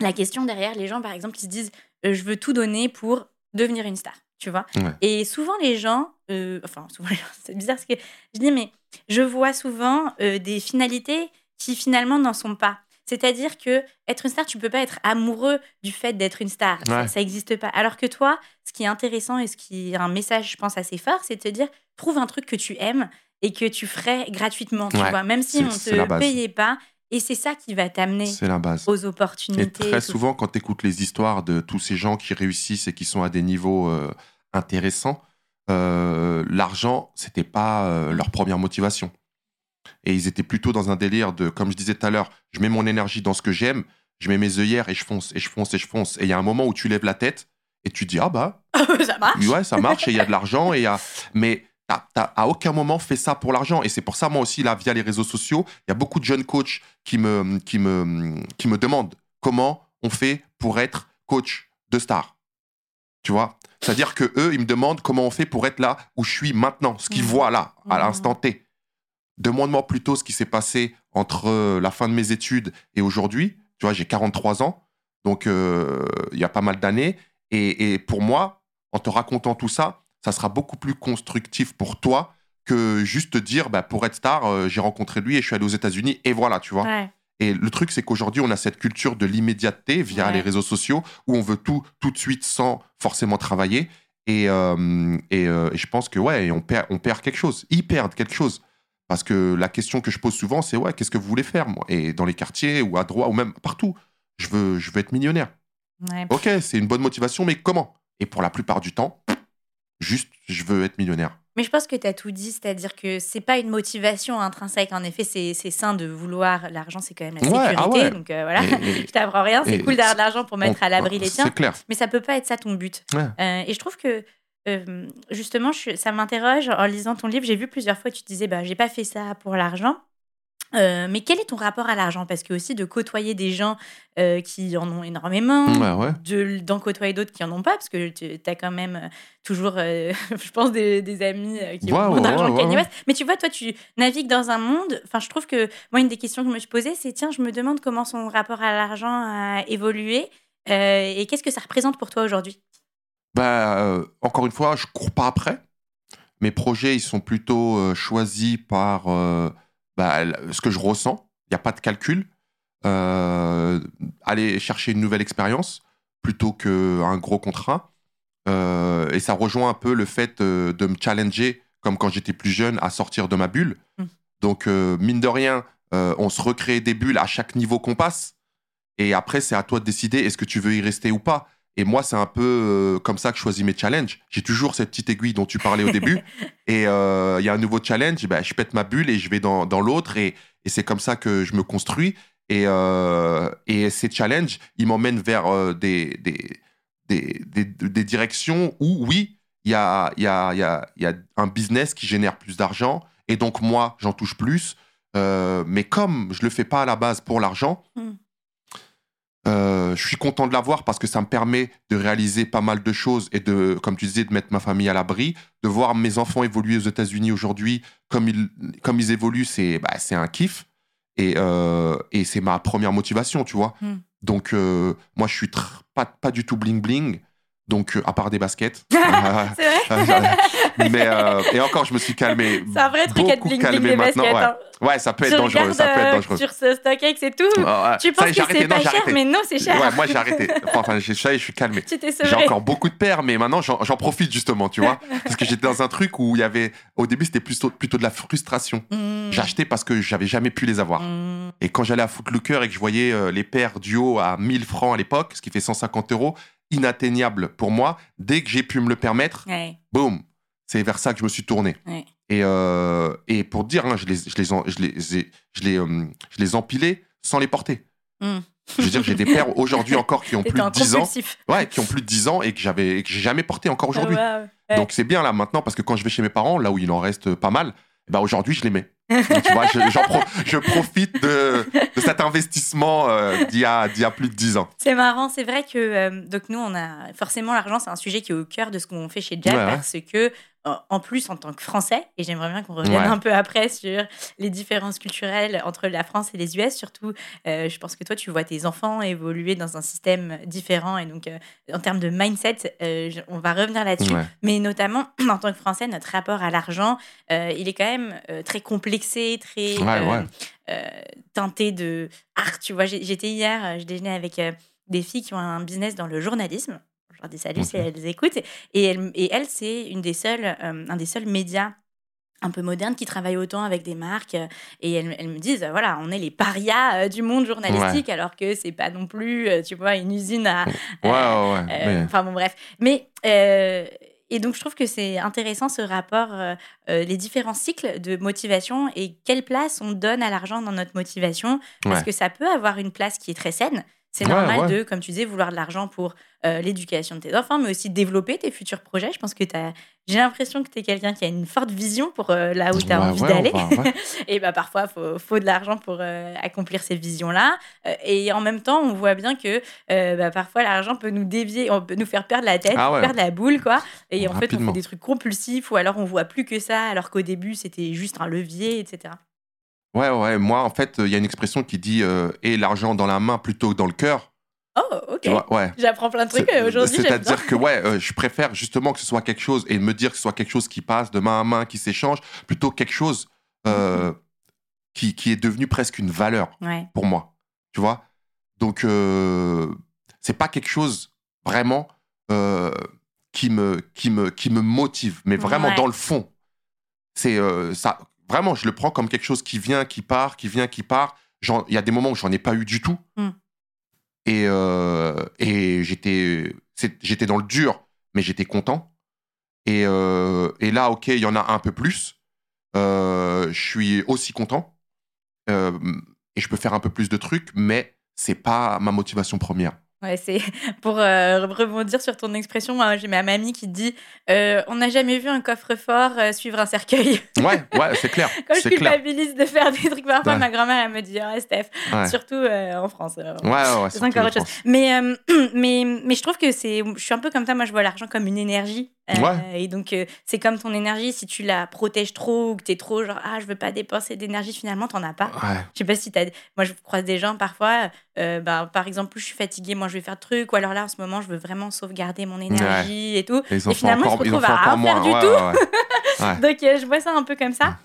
la question derrière les gens, par exemple, ils se disent euh, je veux tout donner pour devenir une star, tu vois? Ouais. Et souvent les gens, euh, enfin souvent c'est bizarre ce que je dis, mais je vois souvent euh, des finalités qui finalement n'en sont pas. C'est-à-dire que être une star, tu peux pas être amoureux du fait d'être une star. Ça- Ouais. Ça n'existe pas. Alors que toi, ce qui est intéressant et ce qui est un message, je pense, assez fort, c'est de te dire trouve un truc que tu aimes et que tu ferais gratuitement, tu Ouais. vois, même si on la te payait pas. Et c'est ça qui va t'amener aux Et opportunités. très tout- souvent, quand tu écoutes les histoires de tous ces gens qui réussissent et qui sont à des niveaux euh, intéressants, euh, l'argent, c'était pas euh, leur première motivation. Et ils étaient plutôt dans un délire de, comme je disais tout à l'heure, je mets mon énergie dans ce que j'aime, je mets mes œillères et je fonce, et je fonce, et je fonce. Et il y a un moment où tu lèves la tête et tu te dis, ah bah, ça marche. ouais, ça marche et il y a de l'argent. et il y a... Mais t'as, à aucun moment fait ça pour l'argent. Et c'est pour ça, moi aussi, là, via les réseaux sociaux, il y a beaucoup de jeunes coachs qui me, qui me, qui me demandent comment on fait pour être coach de star. Tu vois? C'est-à-dire que eux, ils me demandent comment on fait pour être là où je suis maintenant, ce qu'ils Mhm. voient là, à Mhm. l'instant T. Demande-moi plutôt ce qui s'est passé entre euh, la fin de mes études et aujourd'hui. Tu vois, j'ai 43 ans, donc euh, il y a pas mal d'années. Et, et pour moi, en te racontant tout ça, ça sera beaucoup plus constructif pour toi que juste te dire, bah, pour être star, euh, j'ai rencontré lui et je suis allé aux États-Unis et voilà, tu vois. Ouais. Et le truc, c'est qu'aujourd'hui, on a cette culture de l'immédiateté via Ouais. les réseaux sociaux où on veut tout tout de suite sans forcément travailler. Et, euh, et, et je pense que ouais, on perd, on perd quelque chose. Ils perdent quelque chose. Parce que la question que je pose souvent, c'est ouais, qu'est-ce que vous voulez faire moi? Et dans les quartiers ou à droite ou même partout, je veux, je veux être millionnaire. Ouais. Ok, c'est une bonne motivation, mais comment? Et pour la plupart du temps, juste, je veux être millionnaire. Mais je pense que tu as tout dit, c'est-à-dire que c'est pas une motivation intrinsèque. En effet, c'est sain de vouloir. L'argent, c'est quand même la Ouais, sécurité. ah ouais. Donc euh, voilà, Et- je t'apprends rien. C'est cool d'avoir de l'argent pour mettre à l'abri les tiens. C'est clair. Mais ça peut pas être ça ton but. Ouais. Euh, et je trouve que euh, justement, je- ça m'interroge en lisant ton livre. J'ai vu plusieurs fois, tu te disais, bah, j'ai pas fait ça pour l'argent. Euh, mais quel est ton rapport à l'argent? Parce que aussi de côtoyer des gens euh, qui en ont énormément, ouais. de- d'en côtoyer d'autres qui en ont pas, parce que tu as quand même toujours, euh, je pense, des, des amis qui ont moins d'argent que ouais, West. Mais tu vois, toi, tu navigues dans un monde. Enfin, je trouve que moi, une des questions que je me suis posée, c'est tiens, je me demande comment son rapport à l'argent a évolué et qu'est-ce que ça représente pour toi aujourd'hui? Bah, euh, encore une fois, je cours pas après. Mes projets, ils sont plutôt euh, choisis par euh, bah, ce que je ressens. Il n'y a pas de calcul. Aller chercher une nouvelle expérience plutôt qu'un gros contrat. Et ça rejoint un peu le fait de me challenger, comme quand j'étais plus jeune, à sortir de ma bulle. Mm. Donc, mine de rien, on se recrée des bulles à chaque niveau qu'on passe. Et après, c'est à toi de décider est-ce que tu veux y rester ou pas. Et moi, c'est un peu euh, comme ça que je choisis mes challenges. J'ai toujours cette petite aiguille dont tu parlais au début. Et euh, il y a un nouveau challenge, ben, je pète ma bulle et je vais dans, dans l'autre. Et, et c'est comme ça que je me construis. Et, euh, et ces challenges, ils m'emmènent vers euh, des, des, des, des, des directions où, oui, il y a, il y, a, il y, a, il y a un business qui génère plus d'argent. Et donc, moi, j'en touche plus. Mais comme je le fais pas à la base pour l'argent, Mm. Euh, je suis content de l'avoir parce que ça me permet de réaliser pas mal de choses et de, comme tu disais, de mettre ma famille à l'abri, de voir mes enfants évoluer aux États-Unis aujourd'hui comme ils, comme ils évoluent, c'est bah, c'est un kiff et, euh, et c'est ma première motivation, tu vois. Mm. Donc euh, moi, je suis pas pas du tout bling bling, donc euh, à part des baskets. C'est vrai mais euh, et encore, je me suis calmé. C'est un vrai truc à bling bling maintenant, baskets. ouais. hein. Ouais, ça peut être dangereux, ça peut être euh, dangereux. Sur ce StockX et tout. Ah. Tu penses que c'est pas cher, mais non, c'est cher. Ouais, moi j'ai arrêté. Enfin, j'ai ça et je suis calmé. Tu t'es J'ai encore beaucoup de paires, mais maintenant j'en profite justement, tu vois. Parce que j'étais dans un truc où il y avait. Au début, c'était plutôt, plutôt de la frustration. Mmh. J'ai acheté parce que j'avais jamais pu les avoir. Mmh. Et quand j'allais à Footlooker et que je voyais les paires duo à 1000 francs à l'époque, ce qui fait 150 euros, inatteignable pour moi, dès que j'ai pu me le permettre, Ouais. boum, c'est vers ça que je me suis tourné. Ouais. Et, euh, et pour dire, hein, je, les, je, les, en- je, les, ai- je, les, euh, je les empilais sans les porter. Hmm. Je veux dire, j'ai des paires aujourd'hui encore qui ont plus de un 10 ans. Ouais, qui ont plus de 10 ans et que j'avais j'ai jamais porté encore aujourd'hui. Ah ouais, ouais. Donc c'est bien là maintenant parce que quand je vais chez mes parents, là où il en reste pas mal, bah aujourd'hui je les mets. Donc, tu vois, je, j'en pro- je profite de, de cet investissement euh, d'il y, a- d'il y a plus de 10 ans. C'est marrant, c'est vrai que euh, donc nous on a forcément l'argent, c'est un sujet qui est au cœur de ce qu'on fait chez Ouais, ouais. parce que en plus en tant que Français et j'aimerais bien qu'on revienne Ouais. un peu après sur les différences culturelles entre la France et les US. Surtout, euh, je pense que toi tu vois tes enfants évoluer dans un système différent et donc euh, en termes de mindset, euh, on va revenir là-dessus. Ouais. Mais notamment en tant que Français, notre rapport à l'argent, il est quand même très complexé, très Ouais, teinté de art. Tu vois, j'étais hier, je déjeunais avec des filles qui ont un business dans le journalisme. Leur dis salut si elles écoutent. Et elle, et elle c'est une des seules, euh, un des seuls médias un peu modernes qui travaillent autant avec des marques. Et elles, elles me disent, voilà, on est les parias euh, du monde journalistique, alors que c'est pas non plus, euh, tu vois, une usine à, ouais. euh, mais- Enfin bon, bref. Mais euh, et donc je trouve que c'est intéressant ce rapport, les différents cycles de motivation et quelle place on donne à l'argent dans notre motivation, parce Ouais. que ça peut avoir une place qui est très saine. C'est Ouais, normal ouais. de, comme tu disais, vouloir de l'argent pour euh, l'éducation de tes enfants, mais aussi développer tes futurs projets. Je pense que j'ai l'impression que tu es quelqu'un qui a une forte vision pour euh, là où tu as Ouais, envie d'aller. Et bah parfois, il faut, faut de l'argent pour euh, accomplir ces visions-là. Et en même temps, on voit bien que bah, parfois, l'argent peut nous dévier, on peut nous faire perdre la tête, Ah perdre la boule, quoi. Et en fait, on fait des trucs compulsifs ou alors on voit plus que ça, alors qu'au début, c'était juste un levier, etc. Ouais, ouais. Moi, en fait, il y a une expression qui dit euh, et l'argent dans la main plutôt que dans le cœur. Oh, ok. Ouais. J'apprends plein de trucs euh, aujourd'hui. C'est-à-dire que ouais, euh, je préfère justement que ce soit quelque chose et me dire que ce soit quelque chose qui passe de main à main, qui s'échange, plutôt que quelque chose euh, qui, qui est devenu presque une valeur Ouais. pour moi. Tu vois? Donc, euh, c'est pas quelque chose vraiment qui, me, qui, me, qui me motive, mais vraiment Ouais. dans le fond. C'est ça. Vraiment, je le prends comme quelque chose qui vient, qui part, qui vient, qui part. Il y a des moments où j'en ai pas eu du tout. Mm. Et, euh, et j'étais j'étais dans le dur, mais j'étais content. Et, euh, et là, ok, il y en a un peu plus. Euh, je suis aussi content. Et je peux faire un peu plus de trucs, mais c'est pas ma motivation première. Ouais, c'est pour euh, rebondir sur ton expression. moi, J'ai ma mamie qui dit euh, On n'a jamais vu un coffre-fort euh, suivre un cercueil. Ouais, ouais, c'est clair. Quand je culpabilise de faire des trucs parfois, Ouais. ma grand-mère, elle me dit Ouais, Steph, Ouais. surtout en France. Ouais, ouais, ouais, C'est encore en autre chose. Mais, mais, mais je trouve que c'est. Je suis un peu comme ça. Moi, je vois l'argent comme une énergie. Euh, Ouais. Et donc, euh, c'est comme ton énergie. Si tu la protèges trop ou que tu es trop genre, ah, je veux pas dépenser d'énergie, finalement, t'en as pas. Ouais. Je sais pas si t'as. Moi, je croise des gens parfois. euh, bah, par exemple, plus je suis fatiguée, moi, je vais faire de trucs. Ou alors là, en ce moment, je veux vraiment sauvegarder mon énergie et tout. Et Et finalement, encore, ils se font à rien faire du tout. Donc, je vois ça un peu comme ça.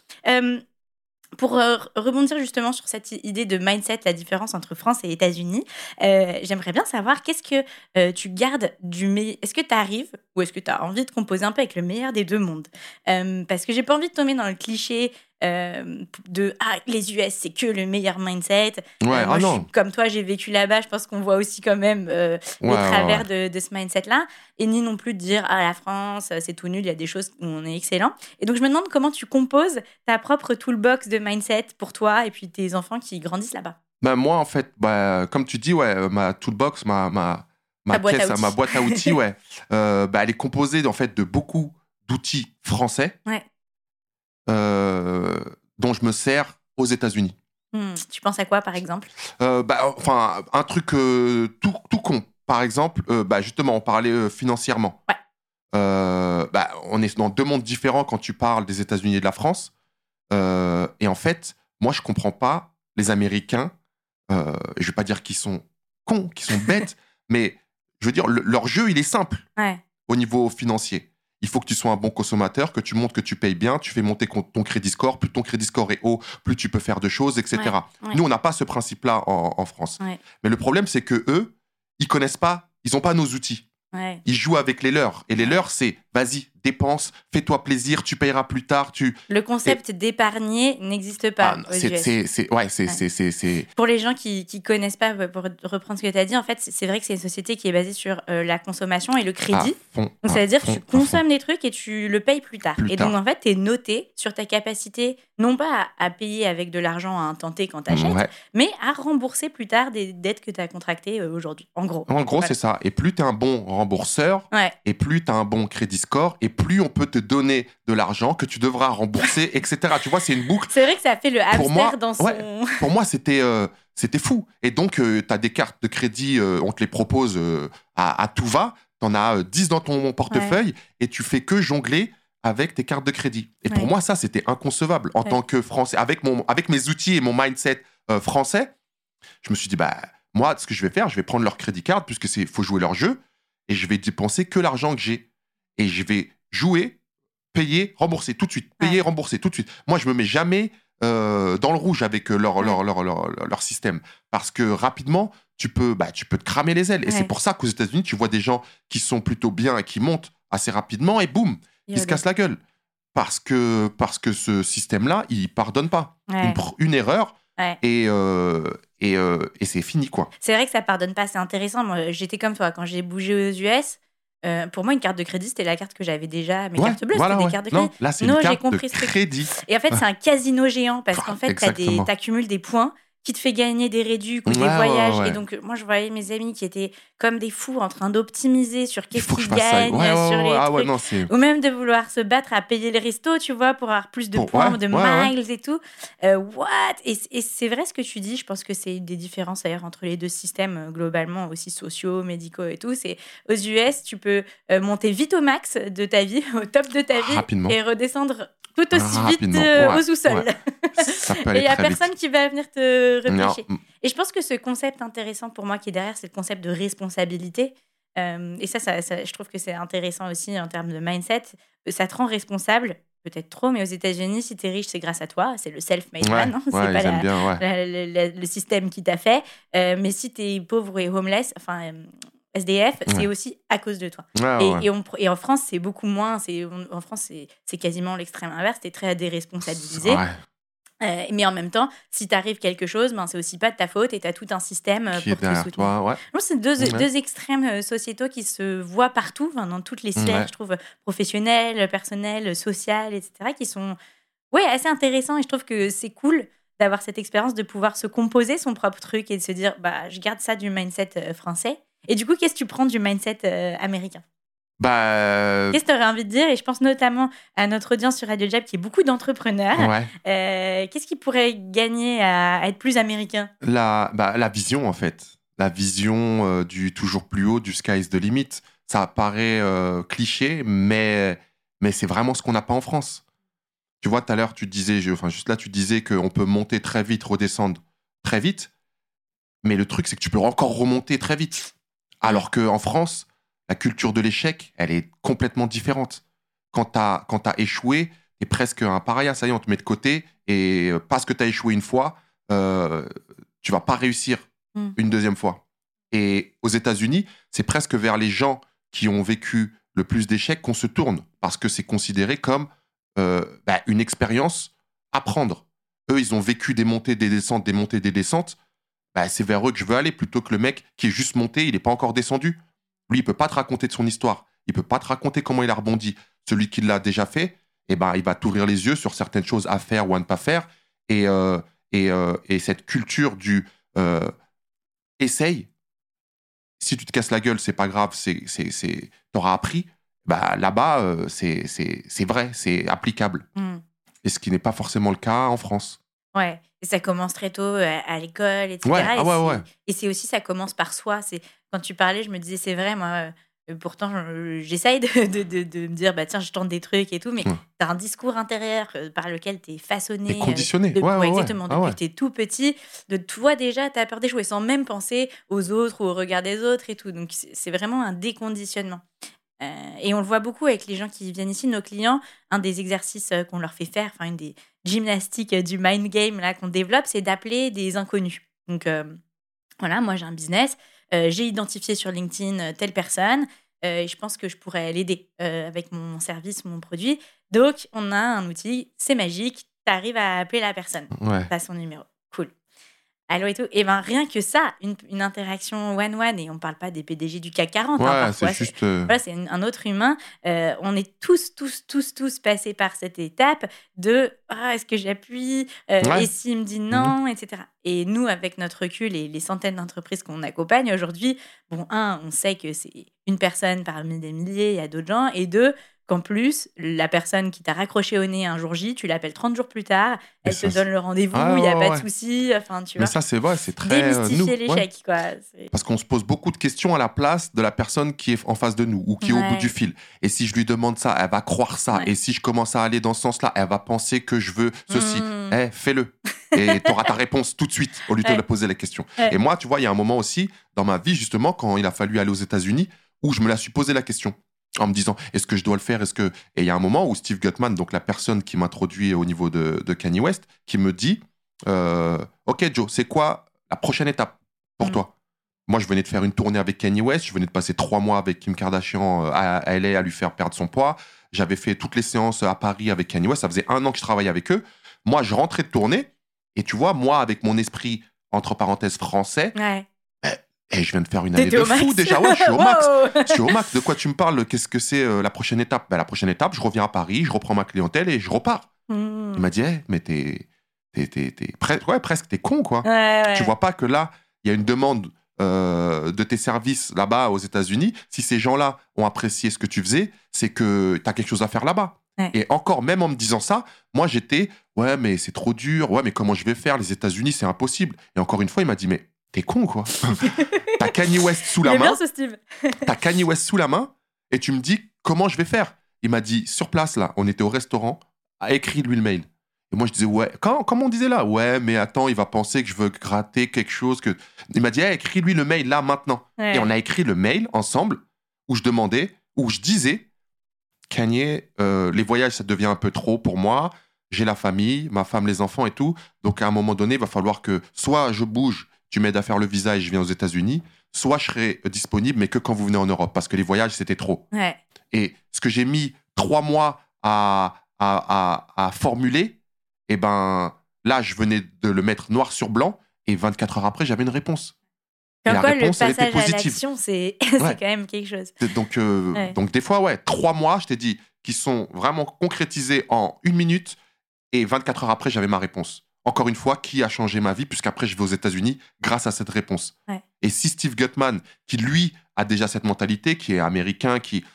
Pour euh, rebondir justement sur cette idée de mindset, la différence entre France et États-Unis, euh, j'aimerais bien savoir qu'est-ce que euh, tu gardes du meilleur. Est-ce que tu arrives ou est-ce que tu as envie de composer un peu avec le meilleur des deux mondes? Parce que j'ai pas envie de tomber dans le cliché euh, de ah, les US, c'est que le meilleur mindset. Ouais, Euh, moi, ah non. comme toi, j'ai vécu là-bas. Je pense qu'on voit aussi quand même euh, Ouais, les ouais, travers de, de ce mindset-là. Et ni non plus de dire, ah, la France, c'est tout nul, il y a des choses où on est excellent. Et donc, je me demande comment tu composes ta propre toolbox de mindset pour toi et puis tes enfants qui grandissent là-bas. Bah, moi, en fait, bah, comme tu dis, ouais, euh, ma toolbox, ma, ma, ma boîte à caisse, outils. ma boîte à outils, ouais, euh, bah, elle est composée en fait de beaucoup d'outils français Ouais. Euh, dont je me sers aux États-Unis. Hmm, Tu penses à quoi, par exemple? Euh, bah, enfin, un truc euh, tout, tout con. Par exemple, euh, bah, justement, on parlait financièrement. Ouais. Bah, on est dans deux mondes différents quand tu parles des États-Unis et de la France. Et en fait, moi, je comprends pas les Américains. Je vais pas dire qu'ils sont cons, qu'ils sont bêtes, mais je veux dire, le- leur jeu, il est simple Ouais. au niveau financier. Il faut que tu sois un bon consommateur, que tu montres que tu payes bien, tu fais monter ton crédit score. Plus ton crédit score est haut, plus tu peux faire de choses, etc. ouais. Nous, on n'a pas ce principe-là en, en France. Ouais. Mais le problème, c'est que eux, ils connaissent pas, ils n'ont pas nos outils. Ils jouent avec les leurs. Et les leurs, c'est vas-y, dépense, fais-toi plaisir, tu payeras plus tard. Tu... Le concept d'épargner n'existe pas. Ah, c'est, ouais, Pour les gens qui ne connaissent pas, pour reprendre ce que tu as dit, en fait, c'est vrai que c'est une société qui est basée sur euh, la consommation et le crédit. donc, ça veut dire que tu consommes des trucs et tu le payes plus tard. et donc, en fait, tu es noté sur ta capacité, non pas à, payer avec de l'argent à un tenté quand tu achètes, mais à rembourser plus tard des dettes que tu as contractées euh, aujourd'hui. En gros. En gros, c'est ça. Et plus tu es un bon rembourseur, et plus tu as un bon crédit score, et plus on peut te donner de l'argent que tu devras rembourser, etc. Tu vois, c'est une boucle. C'est vrai que ça fait le hamster moi, dans son... pour moi, c'était euh, c'était fou. Et donc, euh, tu as des cartes de crédit, euh, on te les propose à, tout va. Tu en as 10 dans ton portefeuille et tu fais que jongler avec tes cartes de crédit. Et pour moi, ça, c'était inconcevable. En tant que Français, avec, mon, avec mes outils et mon mindset français, je me suis dit, bah, moi, ce que je vais faire, je vais prendre leur crédit card, puisque c'est faut jouer leur jeu, et je vais dépenser que l'argent que j'ai. Et je vais jouer, payer, rembourser tout de suite. Payer, rembourser tout de suite. Moi, je me mets jamais euh, dans le rouge avec euh, leur, leur, leur, leur, système. Parce que rapidement, tu peux, bah, tu peux te cramer les ailes. Et c'est pour ça qu'aux États-Unis, tu vois des gens qui sont plutôt bien et qui montent assez rapidement et boum, ils se cassent la gueule. Parce que, parce que ce système-là, il pardonne pas. Une, erreur, et, euh, et, et c'est fini, quoi. C'est vrai que ça pardonne pas, c'est intéressant. Moi, j'étais comme toi, quand j'ai bougé aux US, euh, pour moi, une carte de crédit, c'était la carte que j'avais déjà. Mes cartes bleues, c'était des cartes de crédit. Non, là, c'est une carte de crédit. Et en fait, c'est un casino géant parce qu'en fait, tu accumules des points qui te fait gagner des réducs ou des voyages. Et donc, moi, je voyais mes amis qui étaient comme des fous en train d'optimiser sur qu'est-ce qu'ils gagnent, sur les ah trucs. ou même de vouloir se battre à payer les restos, tu vois, pour avoir plus de points, de miles et tout. Euh, what? Et, c'est vrai ce que tu dis. Je pense que c'est des différences d'ailleurs entre les deux systèmes euh, globalement, aussi sociaux, médicaux et tout. C'est aux US, tu peux euh, monter vite au max de ta vie, au top de ta vie, et redescendre tout aussi vite au sous-sol. et il n'y a personne qui va venir te repêcher. Et je pense que ce concept intéressant pour moi qui est derrière, c'est le concept de responsabilité. Euh, et ça, ça, je trouve que c'est intéressant aussi en termes de mindset. Ça te rend responsable, peut-être trop, mais aux États-Unis, si tu es riche, c'est grâce à toi. C'est le self-made man. Hein. c'est pas le, système qui t'a fait. Euh, mais si tu es pauvre et homeless, enfin. SDF, c'est aussi à cause de toi. et, et, et, en France, c'est beaucoup moins. En France, c'est quasiment l'extrême inverse. Tu es très déresponsabilisé. Euh, mais en même temps, si t'arrive quelque chose, ben, c'est aussi pas de ta faute et tu as tout un système euh, pour te soutenir. Ouais. C'est deux, deux, extrêmes euh, sociétaux qui se voient partout, dans toutes les sphères, je trouve, professionnelles, personnelles, sociales, etc., qui sont ouais, assez intéressants et je trouve que c'est cool d'avoir cette expérience de pouvoir se composer son propre truc et de se dire, bah, je garde ça du mindset français. Et du coup, qu'est-ce que tu prends du mindset américain? Bah, euh, Qu'est-ce que tu aurais envie de dire? Et je pense notamment à notre audience sur Radio Jab qui est beaucoup d'entrepreneurs. Euh, qu'est-ce qui pourrait gagner à, être plus américain? La, bah, la vision, en fait. La vision euh, du toujours plus haut, du sky is the limit. Ça paraît cliché, mais, mais c'est vraiment ce qu'on n'a pas en France. Tu vois, tout à l'heure, tu disais, enfin, juste là, tu disais qu'on peut monter très vite, redescendre très vite. Mais le truc, c'est que tu peux encore remonter très vite. Alors qu'en France, la culture de l'échec, elle est complètement différente. Quand tu as, as, échoué, tu presque un pareil, ça y est, on te met de côté, et euh, parce que tu as échoué une fois, euh, tu vas pas réussir hmm. une deuxième fois. Et aux États-Unis, c'est presque vers les gens qui ont vécu le plus d'échecs qu'on se tourne, parce que c'est considéré comme euh, bah, une expérience à prendre. Eux, ils ont vécu des montées, des descentes, des montées, des descentes. Bah, c'est vers eux que je veux aller, plutôt que le mec qui est juste monté, il n'est pas encore descendu. Lui, il peut pas te raconter de son histoire. Il peut pas te raconter comment il a rebondi. Celui qui l'a déjà fait, eh ben, il va t'ouvrir les yeux sur certaines choses à faire ou à ne pas faire. Et, euh, euh, et, cette culture du euh, essaye. Si tu te casses la gueule, c'est pas grave, c'est, c'est, t'auras appris. Bah, là-bas, c'est, c'est, vrai, c'est applicable. Hmm. Et ce qui n'est pas forcément le cas en France. Ouais, et ça commence très tôt à, l'école, etc. Ouais. Ah ouais, ouais. et c'est aussi, ça commence par soi. C'est quand tu parlais, je me disais, c'est vrai, moi, euh, pourtant, j'essaye de, de, de, me dire, bah tiens, je tente des trucs et tout, mais tu as un discours intérieur euh, par lequel tu es façonné. Et conditionné. Euh, ouais, exactement. Ah depuis que tu es tout petit, de toi déjà, tu as peur d'échouer sans même penser aux autres ou au regard des autres et tout. Donc, c'est vraiment un déconditionnement. Et on le voit beaucoup avec les gens qui viennent ici, nos clients. Un des exercices qu'on leur fait faire, enfin, une des gymnastiques du mind game là qu'on développe, c'est d'appeler des inconnus. Donc, voilà, moi j'ai un business, euh, j'ai identifié sur LinkedIn euh, telle personne. euh, et je pense que je pourrais l'aider euh, avec mon service, mon produit. Donc, on a un outil, c'est magique, tu arrives à appeler la personne, Ouais. tu as son numéro. Allô et tout. Et ben rien que ça, une, une interaction one-one, et on parle pas des PDG du CAC 40, hein, Ouais, c'est juste. euh, voilà, c'est un autre humain. Euh, on est tous, tous, tous, tous passés par cette étape de ah, est-ce que j'appuie? Euh, Ouais. Mhm. Et s'il me dit non, etc. Et nous, avec notre recul et les centaines d'entreprises qu'on accompagne aujourd'hui, bon, un, on sait que c'est une personne parmi des milliers, il y a d'autres gens. Et deux, qu'en plus, la personne qui t'a raccroché au nez un jour J, tu l'appelles 30 jours plus tard, elle ça, te donne le rendez-vous, Ah, il n'y a ouais, pas de souci. Enfin, tu Mais ça, c'est vrai, c'est très. euh, Démystifier ouais. l'échec, quoi. Parce qu'on se pose beaucoup de questions à la place de la personne qui est en face de nous ou qui est au bout du fil. Et si je lui demande ça, elle va croire ça. Et si je commence à aller dans ce sens-là, elle va penser que je veux ceci. Mm. Eh, fais-le. Et tu auras ta réponse tout de suite au lieu de poser la question. Et moi, tu vois, il y a un moment aussi dans ma vie, justement, quand il a fallu aller aux États-Unis, où je me la suis posé la question. En me disant, est-ce que je dois le faire? Est-ce que Et il y a un moment où Steve Gutman, donc la personne qui m'introduit au niveau de, de Kanye West, qui me dit, euh, ok Joe, c'est quoi la prochaine étape pour Mm. toi? Moi, je venais de faire une tournée avec Kanye West, je venais de passer trois mois avec Kim Kardashian euh, à, à LA à lui faire perdre son poids. J'avais fait toutes les séances à Paris avec Kanye West. Ça faisait un an que je travaillais avec eux. Moi, je rentrais de tournée et tu vois, moi, avec mon esprit entre parenthèses français, Ouais. Et je viens de faire une année de max. fou déjà. Ouais, je suis au max. Je suis au max. De quoi tu me parles? Qu'est-ce que c'est euh, la prochaine étape? Ben, La prochaine étape, je reviens à Paris, je reprends ma clientèle et je repars. Mm. Il m'a dit, Eh, mais t'es, t'es, t'es, ouais, presque, t'es con, quoi. Ouais, ouais. Tu vois pas que là, il y a une demande euh, de tes services là-bas aux États-Unis. Si ces gens-là ont apprécié ce que tu faisais, c'est que tu as quelque chose à faire là-bas. Et encore, même en me disant ça, moi j'étais, ouais, mais c'est trop dur, ouais, mais comment je vais faire? Les États-Unis, c'est impossible. Et encore une fois, il m'a dit, mais t'es con, quoi. t'as Kanye West sous la main, bien ce Steve. t'as Kanye West sous la main, et tu me dis, comment je vais faire Il m'a dit, sur place, là, on était au restaurant, a écrit lui le mail. Et moi, je disais, ouais, quand, comme on disait là, ouais, mais attends, il va penser que je veux gratter quelque chose. que Il m'a dit, écris-lui le mail là, maintenant. Ouais. Et on a écrit le mail ensemble où je demandais, où je disais, Kanye, euh, les voyages, ça devient un peu trop pour moi. J'ai la famille, ma femme, les enfants et tout. Donc, à un moment donné, il va falloir que soit je bouge, tu m'aides à faire le visa et je viens aux États-Unis, soit je serai disponible, mais que quand vous venez en Europe, parce que les voyages, c'était trop. Ouais. Et ce que j'ai mis trois mois à, à, à, à formuler, et ben là, je venais de le mettre noir sur blanc, et 24 heures après, j'avais une réponse. Comme quoi, le réponse, était passage à l'action, c'est Ouais. quand même quelque chose. Donc, euh, Ouais. donc des fois, ouais, trois mois, je t'ai dit, qui sont vraiment concrétisés en une minute, et 24 heures après, j'avais ma réponse. Encore une fois, qui a changé ma vie, puisqu'après, je vais aux États-Unis grâce à cette réponse. Ouais. Et si Steve Gutman, qui lui a déjà cette mentalité, qui est américain, qui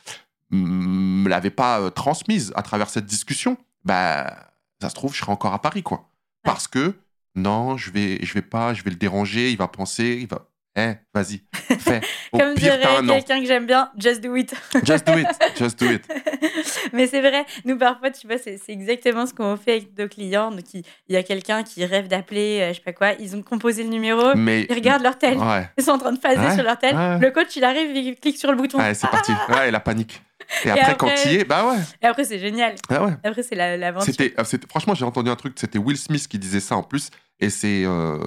mm, me l'avait pas euh, transmise à travers cette discussion, bah, ça se trouve, je serais encore à Paris, quoi. Parce que, non, je vais, je vais pas, je vais le déranger, il va penser, il va. Eh, vas-y, fais. Au Comme pire, dirait quelqu'un que j'aime bien, just do it. Just do it, just do it. Mais c'est vrai, nous parfois, tu vois, c'est exactement ce qu'on fait avec nos clients. Donc, il, y a quelqu'un qui rêve d'appeler, euh, je sais pas quoi, ils ont composé le numéro, Mais. ils regardent leur tel, Ouais, ils sont en train de phaser Ouais, sur leur tel. ouais. Le coach, il arrive, il clique sur le bouton. ouais c'est parti. Ouais, la panique. Et après, quand il est, bah ouais. Et après, c'est génial. Ah ouais. Après, c'est la- l'aventure. C'était- franchement, j'ai entendu un truc, c'était Will Smith qui disait ça en plus, et c'est, euh,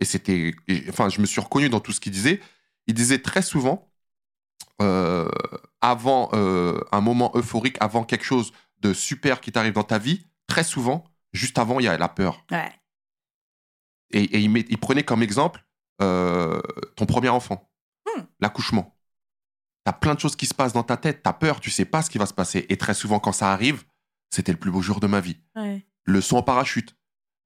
et c'était, enfin, je me suis reconnu dans tout ce qu'il disait. Il disait très souvent, euh, avant euh, un moment euphorique, avant quelque chose de super qui t'arrive dans ta vie, très souvent, juste avant, il y a la peur. Ouais. Et, et il, met- il prenait comme exemple euh, ton premier enfant, Hmm. l'accouchement. T'as plein de choses qui se passent dans ta tête, t'as peur, tu sais pas ce qui va se passer. Et très souvent, quand ça arrive, c'était le plus beau jour de ma vie. ouais. Le saut en parachute.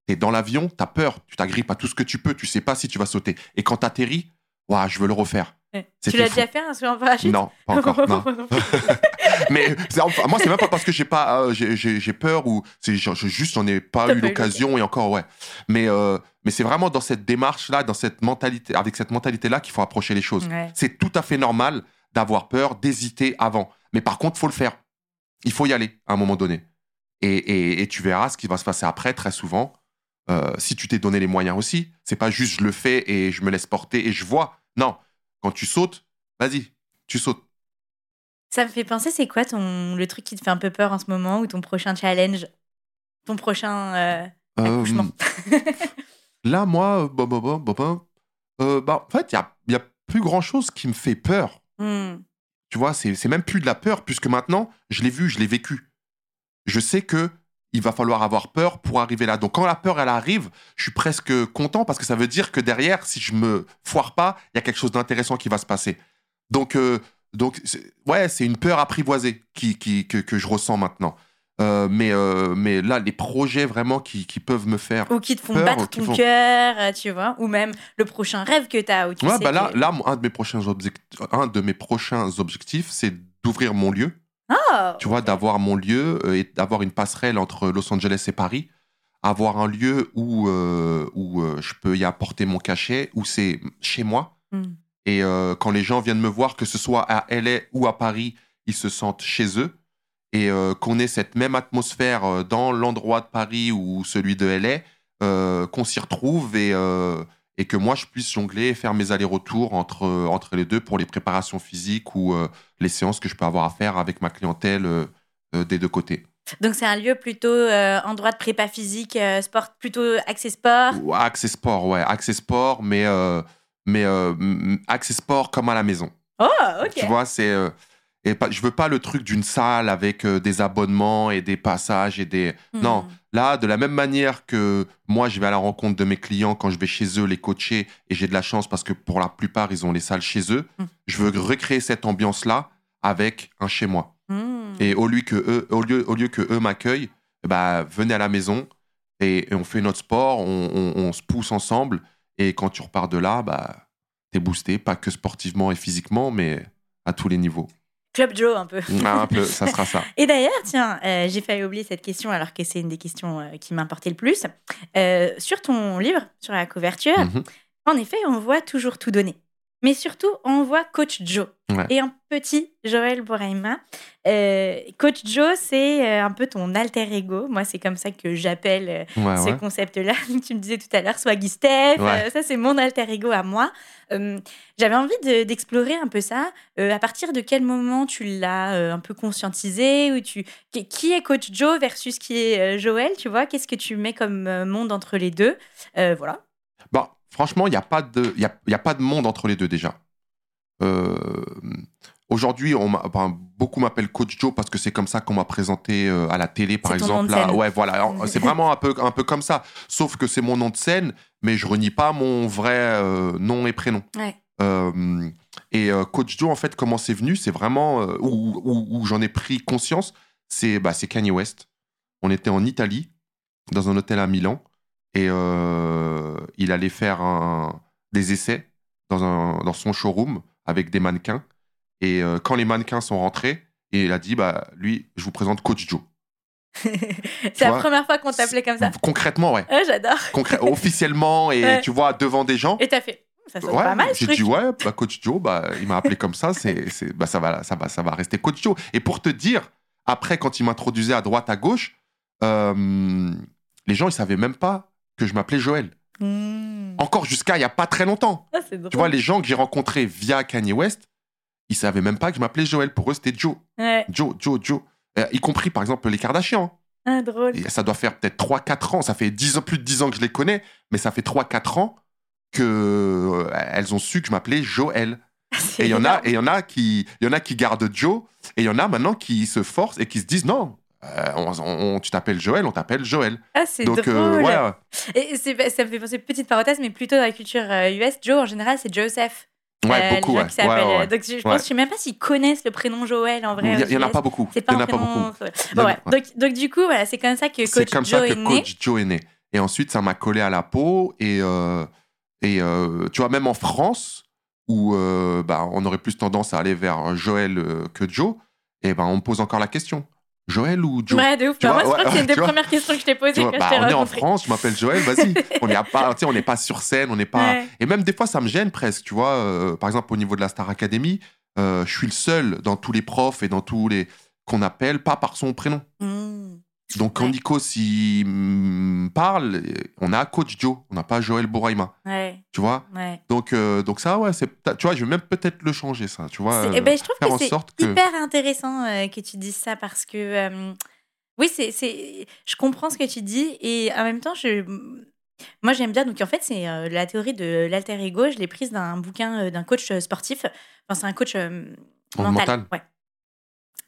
T'es dans l'avion, t'as peur, tu t'agrippes à tout ce que tu peux, tu sais pas si tu vas sauter. Et quand t'atterris, waouh, je veux le refaire. Ouais. C'était Tu l'as déjà fait un saut en parachute Non, pas encore. non. Mais enfin, moi, c'est même pas parce que j'ai pas, euh, j'ai- peur ou c'est juste j'en ai pas eu pas eu l'occasion et encore ouais. Mais euh, mais c'est vraiment dans cette démarche là, dans cette mentalité, avec cette mentalité là qu'il faut approcher les choses. Ouais. C'est tout à fait normal d'avoir peur, d'hésiter avant. Mais par contre, faut le faire. Il faut y aller à un moment donné. Et, et- et tu verras ce qui va se passer après très souvent. Euh, si tu t'es donné les moyens aussi, c'est pas juste je le fais et je me laisse porter et je vois. Non, quand tu sautes, vas-y, tu sautes. Ça me fait penser, c'est quoi ton le truc qui te fait un peu peur en ce moment ou ton prochain challenge? Ton prochain euh, Euh, accouchement? Là, moi, bah, bah, bah, bah, bah, euh, bah, en fait, il y a, il y a plus grand chose qui me fait peur. Hmm. Tu vois, c'est c'est même plus de la peur, puisque maintenant, je l'ai vu, je l'ai vécu. Je sais que il va falloir avoir peur pour arriver là. Donc quand la peur, elle arrive, je suis presque content parce que ça veut dire que derrière, si je me foire pas, il y a quelque chose d'intéressant qui va se passer. Donc, euh, donc c'est- ouais, c'est une peur apprivoisée qui, qui, que, que je ressens maintenant. Euh, mais, euh, mais là, les projets vraiment qui, qui peuvent me faire Ou qui te font Peur, battre ton font- cœur, euh, tu vois. Ou même le prochain rêve que tu as. Où tu Ouais, sais bah là, que- là, un de mes prochains objectifs, un de mes prochains objectifs, c'est d'ouvrir mon lieu. Ah, Tu vois, d'avoir mon lieu euh, et d'avoir une passerelle entre Los Angeles et Paris, avoir un lieu où euh, où euh, je peux y apporter mon cachet, où c'est chez moi. Hmm. Et euh, quand les gens viennent me voir, que ce soit à LA ou à Paris, ils se sentent chez eux. Et euh, qu'on ait cette même atmosphère dans l'endroit de Paris ou celui de LA, qu'on s'y retrouve et, et que moi je puisse jongler et faire mes allers-retours entre, entre les deux pour les préparations physiques ou euh, les séances que je peux avoir à faire avec ma clientèle euh, euh, des deux côtés. Donc c'est un lieu plutôt euh, endroit de prépa physique, sport, plutôt axé sport? Ou Accès sport, ouais, accès sport, mais, mais accès sport comme à la maison. Oh, ok. Tu vois, c'est. Et pas, je veux pas le truc d'une salle avec euh, des abonnements et des passages et des. Hmm. Non, là, de la même manière que moi, je vais à la rencontre de mes clients quand je vais chez eux les coacher et j'ai de la chance parce que pour la plupart, ils ont les salles chez eux. Hmm. Je veux recréer cette ambiance-là avec un chez moi. Hmm. Et au lieu que eux, au lieu, au lieu que eux m'accueillent, bah, venez à la maison et, et on fait notre sport, on, on- on se pousse ensemble. Et quand tu repars de là, bah, t'es boosté, pas que sportivement et physiquement, mais à tous les niveaux. Club Joe un peu. Ah, un peu, ça sera ça. Et d'ailleurs, tiens, euh, j'ai failli oublier cette question alors que c'est une des questions euh, qui m'importait le plus. Euh, sur ton livre, sur la couverture, Mhm. en effet, on voit toujours tout donner. Mais surtout, on voit Coach Joe Ouais. et un petit Joël Boraima. Euh, Coach Joe, c'est euh, un peu ton alter ego. Moi, c'est comme ça que j'appelle euh, Ouais, ce ouais. concept-là. tu me disais tout à l'heure, Swaggy Steph, euh, ça c'est mon alter ego à moi. Euh, J'avais envie de- d'explorer un peu ça. À partir de quel moment tu l'as un peu conscientisé ou tu... qui- est Coach Joe versus qui est Joël, tu vois? Qu'est-ce que tu mets comme monde entre les deux? Voilà. Bon, franchement, il n'y a, pas de- y a, y a pas de monde entre les deux déjà. Euh, Aujourd'hui, on m'a- enfin, beaucoup m'appellent Coach Joe parce que c'est comme ça qu'on m'a présenté euh, à la télé, par exemple. Là, ouais, voilà. C'est vraiment un peu, un peu comme ça. Sauf que c'est mon nom de scène, mais je renie pas mon vrai euh, nom et prénom. Ouais. Euh, et Coach Joe, en fait, comment c'est venu C'est vraiment où, où- où j'en ai pris conscience. C'est bah, c'est Kanye West. On était en Italie, dans un hôtel à Milan, et euh, il allait faire un- des essais dans, un, dans son showroom avec des mannequins. Et euh, quand les mannequins sont rentrés, et il a dit bah, lui, je vous présente Coach Joe. c'est la vois, première fois qu'on t'appelait comme ça. Concrètement, ouais. Ah, J'adore. Concrè- officiellement, et Ouais. tu vois, devant des gens. Et t'as fait. Ça sonne Ouais, pas mal j'ai dit ouais, bah, coach Joe, bah, il m'a appelé comme ça, c'est, bah, ça va, ça va, ça va rester coach Joe. Et pour te dire, après quand il m'introduisait à droite, à gauche, euh, les gens ils savaient même pas que je m'appelais Joël. Hmm. Encore jusqu'à il y a pas très longtemps. Ah. Tu vois, les gens que j'ai rencontrés via Kanye West, ils savaient même pas que je m'appelais Joël. Pour eux, c'était Joe, Ouais. Joe, Joe, Joe. Euh, y compris par exemple les Kardashians. Ah, drôle. Et ça doit faire peut-être 3-4 ans. Ça fait 10 ans, plus de 10 ans que je les connais, mais ça fait 3-4 ans que euh, elles ont su que je m'appelais Joël. Et il y en a, et il y en a qui, il y en a qui gardent Joe, et il y en a maintenant qui se forcent et qui se disent non, euh, on- on- tu t'appelles Joël, on t'appelle Joël. Ah, c'est Donc drôle. euh, ouais, Et c'est- ça me fait penser, petite parenthèse, mais plutôt dans la culture euh, US, Joe en général c'est Joseph. ouais, Euh, beaucoup. Ouais, euh. Donc je, je pense, je sais même pas s'ils connaissent le prénom Joël en vrai. Il y, aux il y en a pas beaucoup. C'est Il pas y en a pas beaucoup. Bon, ouais. Ouais. Donc, donc du coup, voilà, c'est comme ça que Coach comme Joe ça que est né. Coach Joe est né. Et ensuite, ça m'a collé à la peau. Et, euh, et euh, tu vois, même en France, où euh, bah, on aurait plus tendance à aller vers Joël euh, que Joe, et ben on me pose encore la question. Joël ou Joe Ouais, de ouf. Bah, vois, moi, je crois ouais, que c'est une des vois. premières questions que je t'ai posées bah, on est en. France, je m'appelle Joël, vas-y. on n'est pas, on sur scène, on n'est pas. Ouais. Et même des fois, ça me gêne presque, tu vois. euh, par exemple, au niveau de la Star Academy, euh, je suis le seul dans tous les profs et dans tous les qu'on appelle pas par son prénom. Mmh. Donc quand Ouais. Nico s'y mm, parle, on a Coach Joe, on n'a pas Joël Bouraima, Ouais, tu vois? ouais. Donc euh, donc ça, ouais, c'est, tu vois, je vais même peut-être le changer ça, tu vois. C'est- euh, eh ben, je trouve faire que c'est que- hyper intéressant euh, que tu dises ça parce que euh, oui, c'est, c'est, je comprends ce que tu dis et en même temps, je, moi j'aime bien. Donc en fait, c'est euh, la théorie de l'alter ego. Je l'ai prise d'un bouquin euh, d'un coach sportif. Enfin, c'est un coach. euh, Mental. Ouais.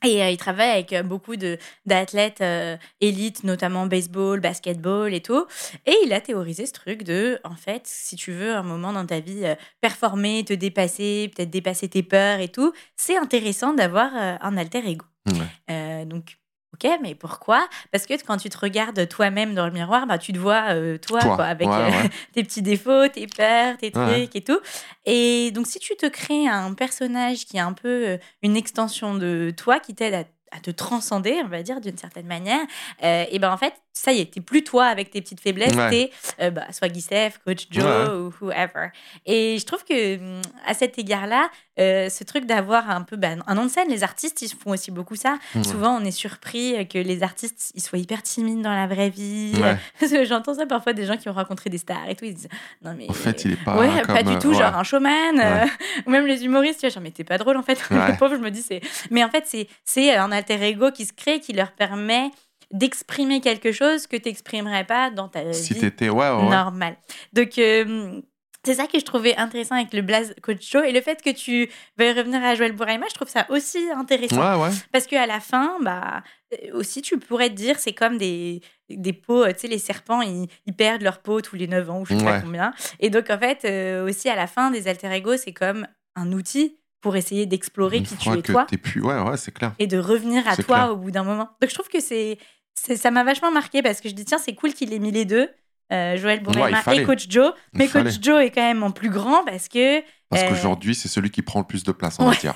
Et euh, il travaille avec euh, beaucoup de d'athlètes euh, élites, notamment baseball, basketball et tout. Et il a théorisé ce truc de, en fait, si tu veux un moment dans ta vie performer, te dépasser, peut-être dépasser tes peurs et tout, c'est intéressant d'avoir un alter ego. Ouais. Donc, ok, mais pourquoi? Parce que quand tu te regardes toi-même dans le miroir, bah, tu te vois euh, toi, Toi. quoi, avec Ouais, euh, ouais. tes petits défauts, tes peurs, tes trucs Ouais. et tout. Et donc, si tu te crées un personnage qui est un peu euh, une extension de toi, qui t'aide à, à te transcender, on va dire, d'une certaine manière, euh, et ben en fait, ça y est, t'es plus toi avec tes petites faiblesses, Ouais. t'es euh, bah, soit Guy Coach Joe Ouais. ou whoever. Et je trouve que hum, à cet égard-là, euh, ce truc d'avoir un peu bah, un nom de scène, les artistes, ils font aussi beaucoup ça. Ouais. Souvent, on est surpris que les artistes, ils soient hyper timides dans la vraie vie. J'entends ça parfois des gens qui ont rencontré des stars et tout, ils disent non mais En fait, il est pas. ouais, comme, pas du euh, tout, ouais. genre un showman, euh, ou même les humoristes, tu vois, genre, mais t'es pas drôle en fait. Je me dis, c'est. Mais en fait, c'est c'est un alter ego qui se crée, qui leur permet d'exprimer quelque chose que t'exprimerais pas dans ta Si vie t'étais. Ouais, ouais. normale. Donc, euh, c'est ça que je trouvais intéressant avec le Blaze Coach Show. Et le fait que tu veuilles revenir à Joël Bouraima, je trouve ça aussi intéressant. Ouais. Parce qu'à la fin, bah, euh, aussi, tu pourrais te dire, c'est comme des, des peaux, euh, tu sais, les serpents, ils, ils perdent leur peau tous les 9 ans ou je sais pas combien. Et donc, en fait, euh, aussi, à la fin, des alter ego, c'est comme un outil pour essayer d'explorer qui tu es que toi. Ouais, ouais, c'est clair. et de revenir à toi clair. au bout d'un moment. Donc, je trouve que c'est, ça m'a vachement marqué parce que je dis, tiens, c'est cool qu'il ait mis les deux. euh, Joël fallait. et Coach Joe. Il Mais fallait. Coach Joe est quand même en plus grand parce que Parce Euh, qu'aujourd'hui, c'est celui qui prend le plus de place en Ouais. matière.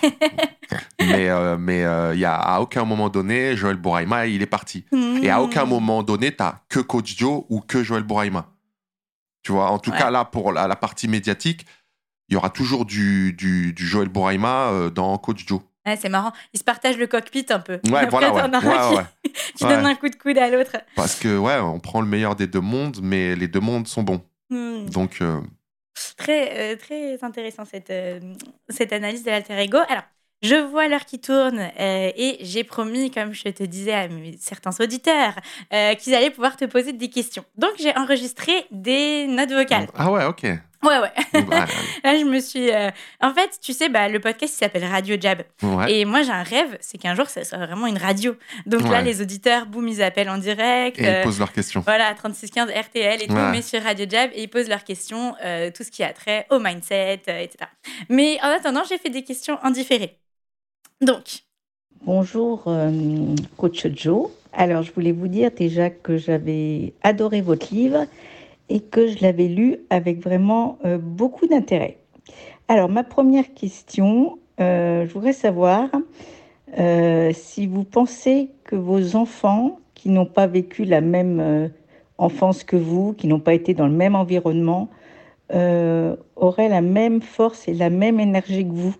mais euh, mais euh, il y a, à aucun moment donné, Joël Bouraima, il est parti. Et à aucun Hmm. moment donné, t'as que Coach Joe ou que Joël Bouraima. Tu vois, en tout Ouais. cas, là, pour la, la partie médiatique, il y aura toujours du, du, du Joël Bouraima euh, dans Coach Joe. Ouais, c'est marrant. Ils se partagent le cockpit un peu. Ouais, Après, voilà, ouais. un Ouais, qui, ouais. qui Ouais. donne un coup de coude à l'autre. Parce que, ouais, on prend le meilleur des deux mondes, mais les deux mondes sont bons. Hmm. Donc, euh, Très, euh, très intéressant cette, euh, cette analyse de l'alter ego. Alors, je vois l'heure qui tourne et j'ai promis, comme je te disais à certains auditeurs, qu'ils allaient pouvoir te poser des questions. Donc, j'ai enregistré des notes vocales. ah ouais, ok. Ouais, ouais. Là, je me suis. euh, En fait, tu sais, bah, le podcast il s'appelle Radio Jab. ouais. Et moi, j'ai un rêve, c'est qu'un jour, ça soit vraiment une radio. Donc là, les auditeurs, boum, ils appellent en direct. Et euh, ils posent leurs questions. Voilà, 3615 RTL et tout, Ouais. mais sur Radio Jab, et ils posent leurs questions, euh, tout ce qui a trait au mindset, euh, etc. Mais en attendant, j'ai fait des questions en différé. Donc, Bonjour, euh, coach Joe. Alors, je voulais vous dire déjà que j'avais adoré votre livre et que je l'avais lu avec vraiment euh, beaucoup d'intérêt. Alors, ma première question, euh, je voudrais savoir euh, si vous pensez que vos enfants qui n'ont pas vécu la même euh, enfance que vous, qui n'ont pas été dans le même environnement, euh, auraient la même force et la même énergie que vous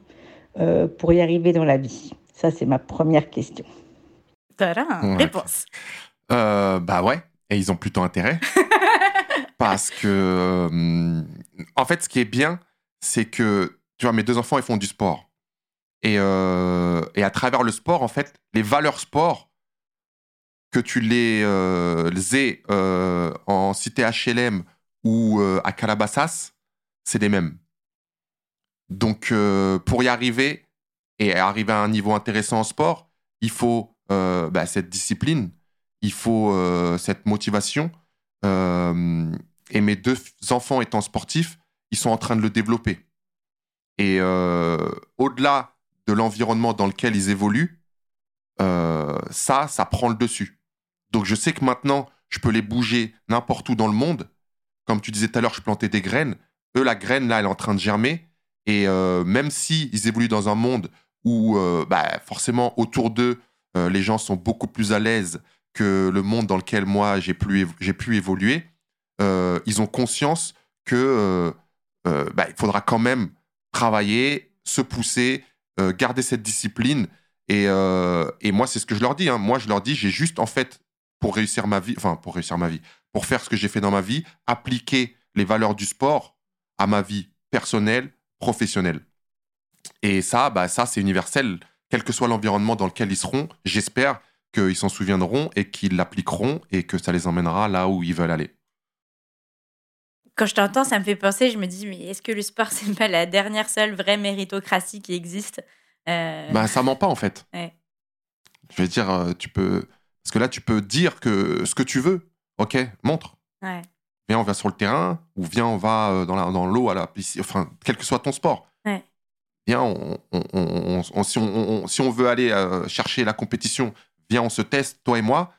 euh, pour y arriver dans la vie? Ça, c'est ma première question. tadam, Ouais. réponse. Euh, bah ouais, et ils ont plutôt intérêt. parce que, euh, en fait, ce qui est bien, c'est que, tu vois, mes deux enfants, ils font du sport. Et, euh, et à travers le sport, en fait, les valeurs sport, que tu les, les aies euh, en cité HLM ou à Calabasas, c'est les mêmes. Donc, pour y arriver et arriver à un niveau intéressant en sport, il faut bah, cette discipline, il faut cette motivation. Et mes deux enfants étant sportifs, ils sont en train de le développer. Et euh, au-delà de l'environnement dans lequel ils évoluent, euh, ça, ça prend le dessus. Donc je sais que maintenant, je peux les bouger n'importe où dans le monde. Comme tu disais tout à l'heure, je plantais des graines. Eux, la graine, là, elle est en train de germer. Et euh, même si ils évoluent dans un monde où, bah, forcément, autour d'eux, les gens sont beaucoup plus à l'aise que le monde dans lequel moi j'ai pu évoluer, euh, ils ont conscience que euh, euh, bah, il faudra quand même travailler, se pousser, garder cette discipline. Et, et moi, c'est ce que je leur dis. hein. Moi, je leur dis, j'ai juste en fait pour réussir ma vie, enfin pour réussir ma vie, pour faire ce que j'ai fait dans ma vie, appliquer les valeurs du sport à ma vie personnelle, professionnelle. Et ça, bah, ça c'est universel, quel que soit l'environnement dans lequel ils seront. J'espère qu'ils s'en souviendront et qu'ils l'appliqueront et que ça les emmènera là où ils veulent aller. Quand je t'entends, ça me fait penser, je me dis, mais est-ce que le sport, c'est pas la dernière seule vraie méritocratie qui existe Euh, Bah, ça ment pas en fait. Ouais. Je veux dire, euh, tu peux. Parce que là, tu peux dire que ce que tu veux. Ok, montre. ouais. Viens, on va sur le terrain, ou viens, on va euh, dans la- dans l'eau à la piscine. Enfin, quel que soit ton sport. Ouais. Viens, on, on- on- on- si, on, on- si on veut aller euh, chercher la compétition, viens, on se teste, toi et moi.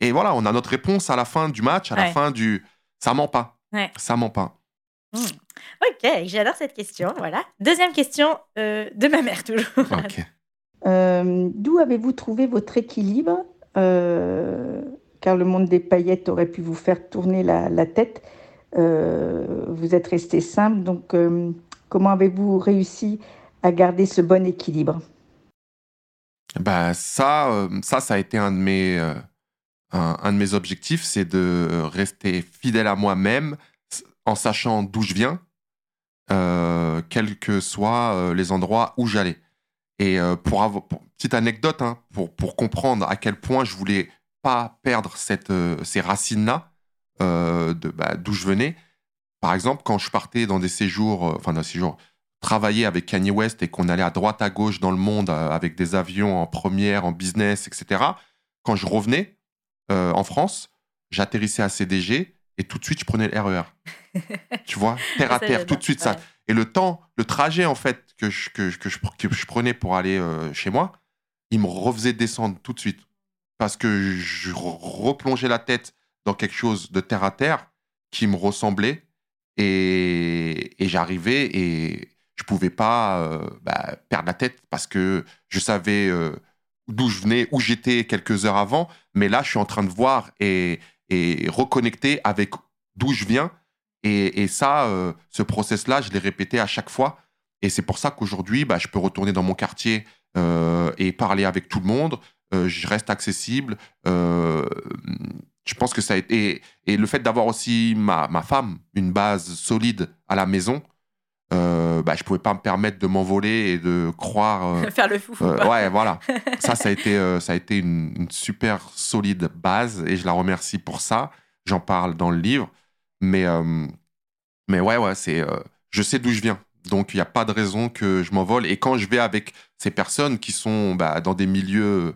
Et voilà, on a notre réponse à la fin du match, à la fin du. Ça ment pas. Ouais. Ça ment pas. Ok, j'adore cette question. Voilà. Deuxième question euh, de ma mère, toujours. Ok. Euh, D'où avez-vous trouvé votre équilibre Euh, Car le monde des paillettes aurait pu vous faire tourner la, la tête. Euh, vous êtes resté simple, donc euh, comment avez-vous réussi à garder ce bon équilibre? Bah ça, euh, ça, ça a été un de mes, euh, un, de mes objectifs, c'est de rester fidèle à moi-même, en sachant d'où je viens, euh, quels que soient euh, les endroits où j'allais. Et euh, pour avoir, petite anecdote, hein, pour, pour comprendre à quel point je voulais pas perdre cette, euh, ces racines-là, euh, bah, d'où je venais. Par exemple, quand je partais dans des séjours, euh, enfin dans des séjours, travailler avec Kanye West et qu'on allait à droite à gauche dans le monde euh, avec des avions en première, en business, etc. Quand je revenais euh, en France, j'atterrissais à CDG et tout de suite je prenais le RER. tu vois, terre à terre, tout de suite ça. Et le temps, le trajet en fait que je, que, je- que je, que je prenais pour aller euh, chez moi, il me refaisait descendre tout de suite. Parce que je re- replongeais la tête dans quelque chose de terre à terre qui me ressemblait. Et, et j'arrivais et je pouvais pas euh, bah, perdre la tête parce que je savais d'où je venais, où j'étais quelques heures avant. Mais là, je suis en train de voir et, et reconnecter avec d'où je viens. Et, et ça, euh, ce process-là, je l'ai répété à chaque fois. Et c'est pour ça qu'aujourd'hui, bah, je peux retourner dans mon quartier euh, et parler avec tout le monde. Euh, je reste accessible. Je pense que ça a été. Et le fait d'avoir aussi ma, ma femme, une base solide à la maison, euh, bah, je pouvais pas me permettre de m'envoler et de croire. euh, Faire le fou. euh, ouais, voilà. Ça, ça a été, euh, ça a été une, une super solide base et je la remercie pour ça. J'en parle dans le livre. Mais, euh, mais ouais, ouais, c'est, je sais d'où je viens. Donc, il n'y a pas de raison que je m'envole. Et quand je vais avec ces personnes qui sont bah, dans des milieux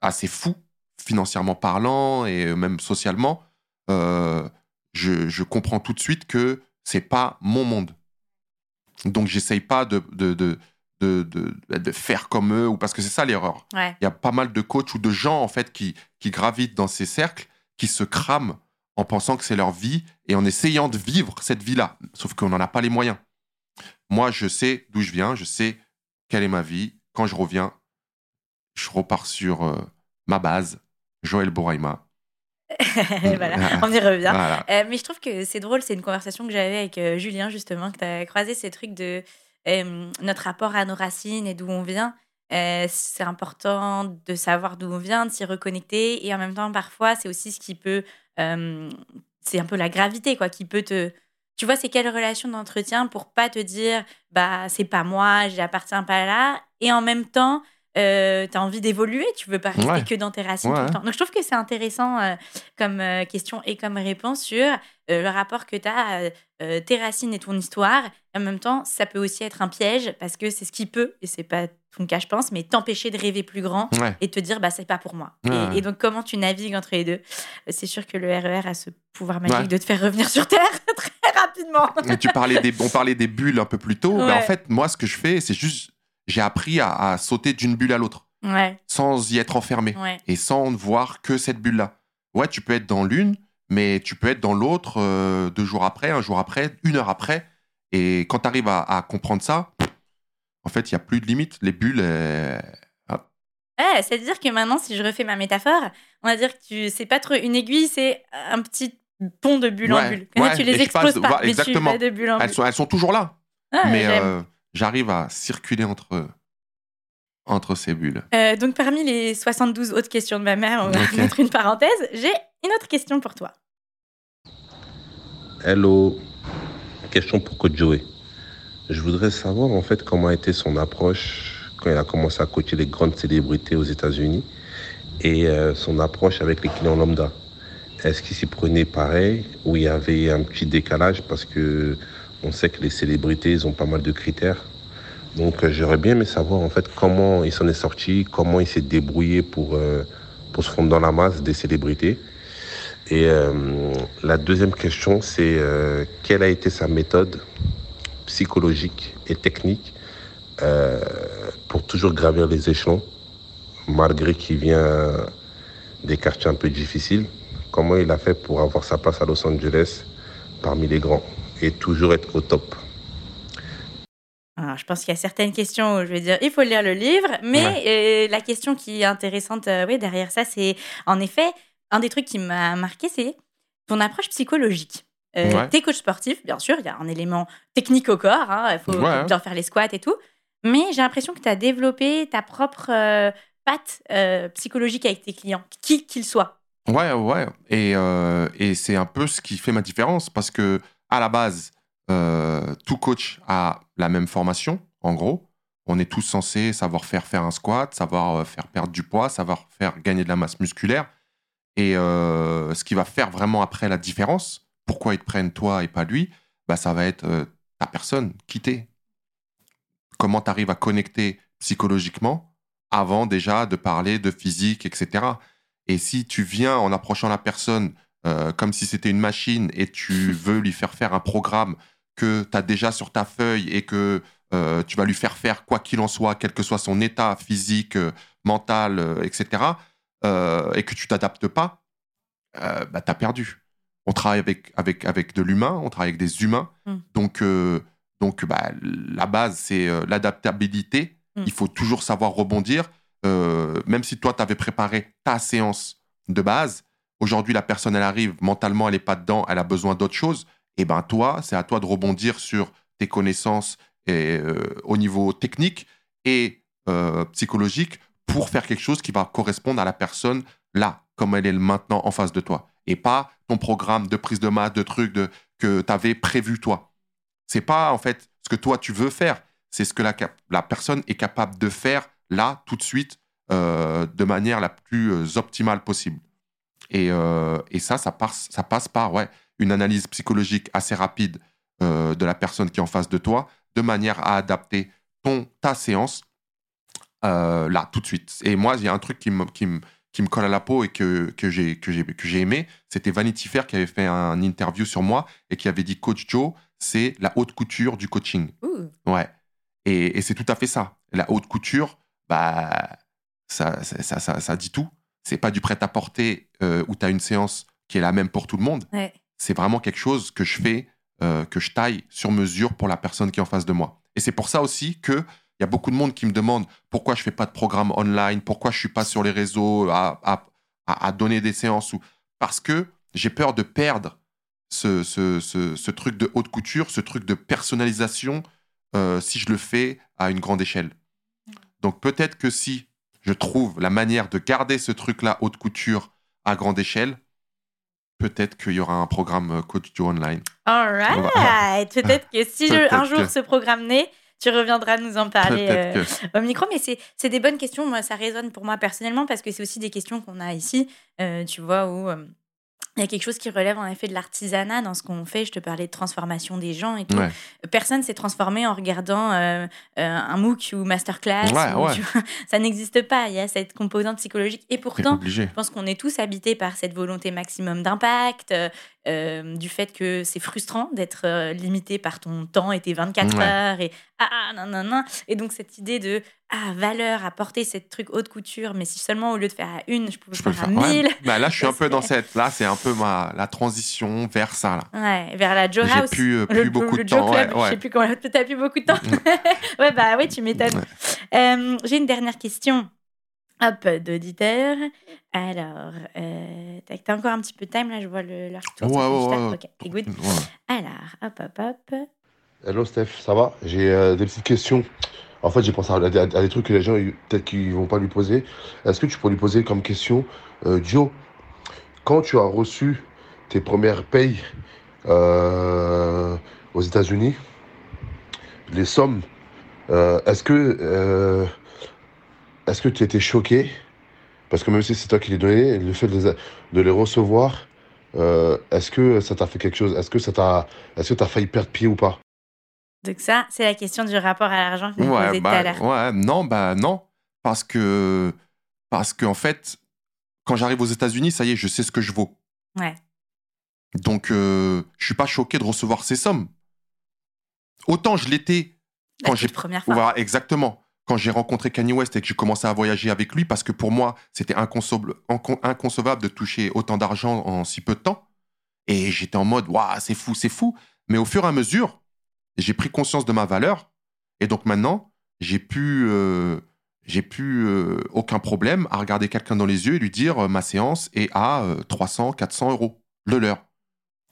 assez fous, financièrement parlant et même socialement, je, je comprends tout de suite que c'est pas mon monde. Donc, j'essaye pas de, de, de, de, de- faire comme eux, ou parce que c'est ça l'erreur. Ouais. Il y a pas mal de coachs ou de gens, en fait, qui, qui gravitent dans ces cercles, qui se crament en pensant que c'est leur vie et en essayant de vivre cette vie-là. Sauf qu'on n'en a pas les moyens. Moi, je sais d'où je viens, je sais quelle est ma vie. Quand je reviens, je repars sur euh, ma base, Joël Boraima. voilà, on y revient. Voilà. Euh, mais je trouve que c'est drôle, c'est une conversation que j'avais avec euh, Julien, justement, que tu as croisé ces trucs de euh, notre rapport à nos racines et d'où on vient. Euh, c'est important de savoir d'où on vient, de s'y reconnecter. Et en même temps, parfois, c'est aussi ce qui peut. c'est un peu la gravité, quoi, qui peut te. Tu vois, c'est quelle relation d'entretien pour pas te dire, bah, c'est pas moi, j'appartiens pas là. Et en même temps, euh, tu as envie d'évoluer, tu veux pas rester Ouais. que dans tes racines tout le temps. Donc, je trouve que c'est intéressant euh, comme euh, question et comme réponse sur euh, le rapport que tu as à tes racines et ton histoire. En même temps, ça peut aussi être un piège parce que c'est ce qui peut, et c'est pas ton cas, je pense, mais t'empêcher de rêver plus grand Ouais. et te dire, bah, c'est pas pour moi. Et, donc, comment tu navigues entre les deux? C'est sûr que le RER a ce pouvoir magique de te faire revenir sur Terre très rapidement. Tu parlais des, on parlait des bulles un peu plus tôt. Ouais. en fait, moi, ce que je fais, c'est juste, j'ai appris à, à sauter d'une bulle à l'autre Ouais, sans y être enfermé ouais. et sans ne voir que cette bulle-là. Ouais, tu peux être dans l'une, mais tu peux être dans l'autre euh, deux jours après, un jour après, une heure après. Et quand tu arrives à, à comprendre ça, en fait, il n'y a plus de limite. Les bulles, euh, Ouais, c'est-à-dire que maintenant, si je refais ma métaphore, on va dire que tu c'est pas trop une aiguille, c'est un petit pont de bulle en Ouais, bulle. ouais, tu les passe exploses pas, mais exactement. de bulle en elles, bulle. sont, elles sont toujours là. Ah, mais euh, j'arrive à circuler entre, entre ces bulles. Euh, donc, parmi les 72 autres questions de ma mère, on va Ok. mettre une parenthèse. J'ai une autre question pour toi. Hello, question pour Coach Joey. Je voudrais savoir en fait comment a été son approche quand il a commencé à coacher les grandes célébrités aux États-Unis et euh, son approche avec les clients lambda. Est-ce qu'il s'y prenait pareil ou il y avait un petit décalage parce que on sait que les célébrités ils ont pas mal de critères. Donc euh, j'aurais bien aimé savoir en fait comment il s'en est sorti, comment il s'est débrouillé pour, euh, se fondre dans la masse des célébrités. Et euh, la deuxième question, c'est quelle a été sa méthode psychologique et technique pour toujours gravir les échelons, malgré qu'il vient des quartiers un peu difficiles? Comment il a fait pour avoir sa place à Los Angeles parmi les grands? Et toujours être au top Alors, je pense qu'il y a certaines questions où je vais dire il faut lire le livre, mais euh, la question qui est intéressante euh, oui, derrière ça, c'est en effet, un des trucs qui m'a marqué, c'est ton approche psychologique. Euh, Ouais. T'es coach sportif, bien sûr, il y a un élément technique au corps, hein, il faut Ouais. bien faire les squats et tout, mais j'ai l'impression que tu as développé ta propre patte psychologique avec tes clients, qui qu'ils soient. Ouais, ouais. Et, et c'est un peu ce qui fait ma différence parce que, à la base, euh, tout coach a la même formation, en gros. On est tous censés savoir faire faire un squat, savoir euh, faire perdre du poids, savoir faire gagner de la masse musculaire. Et euh, ce qui va faire vraiment après la différence, pourquoi ils te prennent toi et pas lui, bah, ça va être ta personne, qui t'es. Comment tu arrives à connecter psychologiquement avant déjà de parler de physique, etc. Et si tu viens en approchant la personne euh, comme si c'était une machine et tu veux lui faire faire un programme que tu as déjà sur ta feuille et que euh, tu vas lui faire faire quoi qu'il en soit, quel que soit son état physique, euh, mental, etc., et que tu t'adaptes pas, bah, tu as perdu. On travaille avec, avec, avec de l'humain, on travaille avec des humains. Mm. Donc, donc bah, la base, c'est l'adaptabilité. Mm. Il faut toujours savoir rebondir. Même si toi, tu avais préparé ta séance de base, aujourd'hui, la personne, elle arrive, mentalement, elle n'est pas dedans, elle a besoin d'autre chose. Et ben toi, c'est à toi de rebondir sur tes connaissances euh, au niveau technique et euh, psychologique pour faire quelque chose qui va correspondre à la personne là, comme elle est maintenant en face de toi. Et pas ton programme de prise de masse, de trucs que tu avais prévu toi. C'est pas en fait ce que toi tu veux faire, c'est ce que la, personne est capable de faire là, tout de suite, euh, de manière la plus optimale possible. Et, euh, et ça, ça passe, ça passe par ouais, une analyse psychologique assez rapide euh, de la personne qui est en face de toi, de manière à adapter ton, ta séance euh, là, tout de suite. Et moi, il y a un truc qui me, qui me, qui me colle à la peau et que, que j'ai que j'ai- que j'ai aimé, c'était Vanity Fair qui avait fait un interview sur moi et qui avait dit Coach Joe, c'est la haute couture du coaching. Ouais. Et, et c'est tout à fait ça. La haute couture, bah, ça, ça, ça, ça- ça dit tout. C'est pas du prêt-à-porter euh, où tu as une séance qui est la même pour tout le monde. Ouais. C'est vraiment quelque chose que je fais, euh, que je taille sur mesure pour la personne qui est en face de moi. Et c'est pour ça aussi que il y a beaucoup de monde qui me demande pourquoi je fais pas de programme online, pourquoi je suis pas sur les réseaux à, à- à- à donner des séances. Ou... Parce que j'ai peur de perdre ce, ce, ce- ce truc de haute couture, ce truc de personnalisation euh, si je le fais à une grande échelle. Donc peut-être que si je trouve la manière de garder ce truc-là haute couture à grande échelle, peut-être qu'il y aura un programme euh, Coach Joe Online. All right. Peut-être que si je- un jour que- ce programme naît, tu reviendras nous en parler euh, au micro. Mais c'est c'est des bonnes questions. Moi, ça résonne pour moi personnellement parce que c'est aussi des questions qu'on a ici, euh, tu vois, où il y a quelque chose qui relève en effet de l'artisanat dans ce qu'on fait. Je te parlais de transformation des gens et tout. Ouais. Personne s'est transformé en regardant euh, euh, un MOOC ou masterclass. Ouais, ou, ouais. tu vois, ça n'existe pas. Il y a cette composante psychologique. Et pourtant, je pense qu'on est tous habités par cette volonté maximum d'impact, euh, du fait que c'est frustrant d'être limité par ton temps et tes 24 Ouais. heures et ah, ah nan, nan, nan. Et donc cette idée de ah, valeur, apporter cette truc haute couture, mais si seulement au lieu de faire à une, je pouvais Je faire à. Ouais. 1000. Bah, là, je suis un peu dans cette. Là, c'est un peu ma la transition vers ça. Là. Ouais, vers la Joe J'ai House. plus, euh, plus beaucoup de temps. Club, Ouais, je sais plus comment. T'as plus beaucoup de temps. ouais, bah oui, tu m'étonnes. Ouais. Euh, J'ai une dernière question. Hop, d'auditeur. Alors, euh, t'as encore un petit peu de time là, je vois le- l'heure qui tourne. Ouais, ouais, ouais. Ok, c'est good. Ouais. Alors, hop, hop, hop. Hello Steph, ça va? J'ai euh, des petites questions. En fait, j'ai pensé à, des trucs que les gens, peut-être qu'ils vont pas lui poser. Est-ce que tu peux lui poser comme question, euh, Joe, quand tu as reçu tes premières payes euh, aux États-Unis, les sommes, euh, est-ce que tu étais choqué? Parce que même si c'est toi qui les donnais, le fait de les, recevoir, est-ce que ça t'a fait quelque chose? Est-ce que ça t'a est-ce que tu as failli perdre pied ou pas? Donc ça, c'est la question du rapport à l'argent que vous Ouais, posez tout bah, à l'heure. ouais, non, bah non. Parce que, parce que en fait, quand j'arrive aux États-Unis, ça y est, je sais ce que je vaux. Ouais. Donc, euh, je suis pas choqué de recevoir ces sommes. Autant je l'étais quand j'ai première fois. Voilà, exactement. Quand j'ai rencontré Kanye West et que j'ai commencé à voyager avec lui, parce que pour moi, c'était inconcevable, inco- inconcevable de toucher autant d'argent en si peu de temps. Et j'étais en mode, waouh, c'est fou, c'est fou. Mais au fur et à mesure, j'ai pris conscience de ma valeur. Et donc maintenant, j'ai pu, euh, j'ai plus euh, aucun problème à regarder quelqu'un dans les yeux et lui dire, euh, ma séance est à euh, 300, 400 euros, le leur.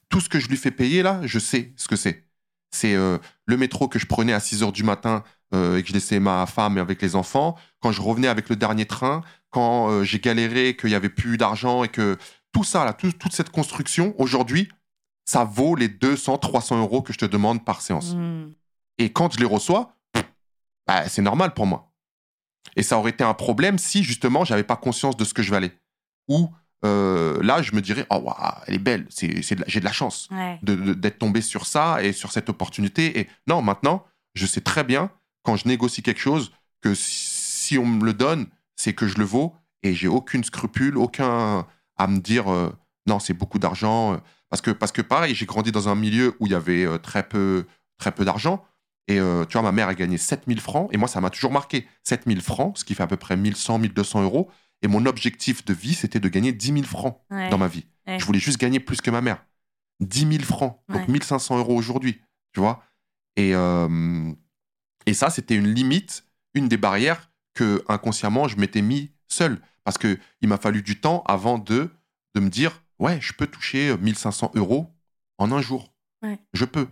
Tout ce que je lui fais payer là, je sais ce que c'est. C'est le métro que je prenais à 6 heures du matin et que je laissais ma femme avec les enfants. Quand je revenais avec le dernier train, quand j'ai galéré, qu'il n'y avait plus d'argent et que tout ça, là, tout- toute cette construction, aujourd'hui, ça vaut les 200, 300 euros que je te demande par séance. Hmm. Et quand je les reçois, bah, c'est normal pour moi. Et ça aurait été un problème si justement j'avais pas conscience de ce que je valais. Ou euh, là, je me dirais, oh, waouh, elle est belle, j'ai de la chance Ouais. d'être tombé sur ça et sur cette opportunité. Et non, maintenant, je sais très bien quand je négocie quelque chose que si on me le donne, c'est que je le vaux et j'ai aucune scrupule, aucun à me dire euh, non, c'est beaucoup d'argent. euh, Parce que, parce que pareil, j'ai grandi dans un milieu où il y avait euh, très peu, très peu d'argent. Et euh, tu vois, ma mère a gagné 7000 francs et moi, ça m'a toujours marqué. 7000 francs, ce qui fait à peu près 1100, 1200 euros. Et mon objectif de vie, c'était de gagner 10 000 francs Ouais. dans ma vie. Ouais. Je voulais juste gagner plus que ma mère. 10 000 francs, donc Ouais. 1500 euros aujourd'hui, tu vois. Et, euh, et ça, c'était une limite, une des barrières que inconsciemment je m'étais mis seul. Parce que il m'a fallu du temps avant de, de me dire, ouais, je peux toucher 1500 euros en un jour. Ouais. Je peux.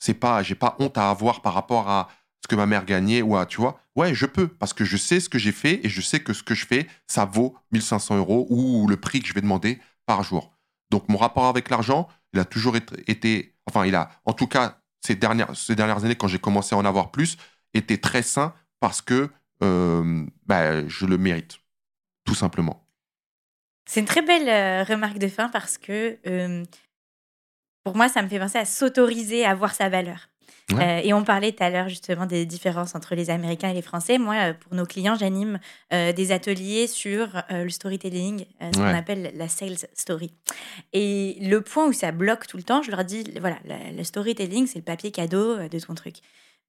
C'est pas, j'ai pas honte à avoir par rapport à ce que ma mère gagnait ou à, tu vois. Ouais, je peux parce que je sais ce que j'ai fait et je sais que ce que je fais, ça vaut 1500 euros ou le prix que je vais demander par jour. Donc mon rapport avec l'argent, il a toujours été, enfin, il a, en tout cas, ces dernières, ces dernières années, quand j'ai commencé à en avoir plus, été très sain parce que euh, bah, je le mérite, tout simplement. C'est une très belle euh, remarque de fin parce que euh, pour moi, ça me fait penser à s'autoriser à voir sa valeur. Ouais. Euh, et on parlait tout à l'heure justement des différences entre les Américains et les Français. Moi, euh, pour nos clients, j'anime euh, des ateliers sur euh, le storytelling, ce qu'on appelle la sales story. Et le point où ça bloque tout le temps, je leur dis, voilà, le storytelling, c'est le papier cadeau de ton truc.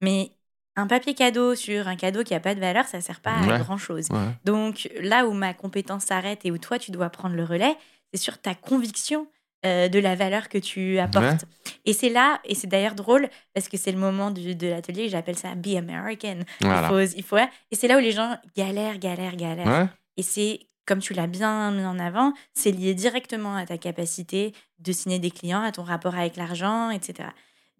Mais un papier cadeau sur un cadeau qui n'a pas de valeur, ça ne sert pas à grand-chose. Ouais. Donc là où ma compétence s'arrête et où toi tu dois prendre le relais, c'est sur ta conviction euh, de la valeur que tu apportes. Et c'est là, et c'est d'ailleurs drôle parce que c'est le moment du- de l'atelier, j'appelle ça Be American. Voilà. Il faut, il faut, et c'est là où les gens galèrent, galèrent, galèrent. Et c'est, comme tu l'as bien mis en avant, c'est lié directement à ta capacité de signer des clients, à ton rapport avec l'argent, etc.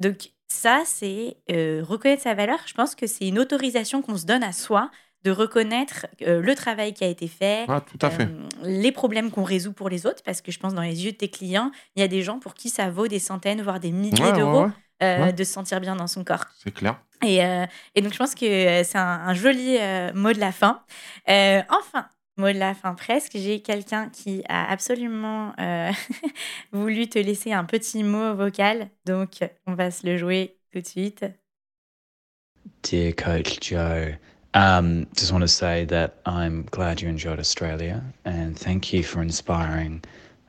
Donc ça, c'est euh, reconnaître sa valeur. Je pense que c'est une autorisation qu'on se donne à soi de reconnaître euh, le travail qui a été fait, Ouais, tout à fait. euh, les problèmes qu'on résout pour les autres, parce que je pense dans les yeux de tes clients, il y a des gens pour qui ça vaut des centaines, voire des milliers Ouais, d'euros ouais, ouais. de se sentir bien dans son corps. c'est clair. Et, et donc, je pense que c'est un, un joli mot de la fin. Enfin, mot de la fin presque, j'ai quelqu'un qui a absolument euh, voulu te laisser un petit mot vocal. Donc, on va se le jouer tout de suite. Dear Coach Joe, um, just want to say that I'm glad you enjoyed Australia and thank you for inspiring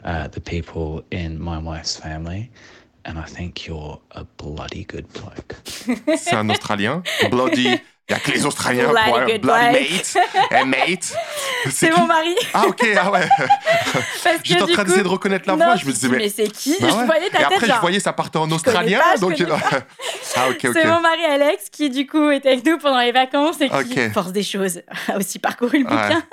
uh, the people in my wife's family. And I think you're a bloody good bloke. C'est un Australien. Bloody. Il n'y a que les Australiens Bloody pour good Bloody mate. Eh, mate. C'est mon mari Ah, ok, ah ouais. Que J'étais en train d'essayer de reconnaître la Non, voix. Je me disais, mais, mais. c'est qui Bah Je voyais ta Et tête après, je voyais ça partait en australien. pas, donc... connais ah, ok, ok. C'est mon mari Alex qui du coup était avec nous pendant les vacances et qui, force des choses, a aussi parcouru le Ouais. bouquin.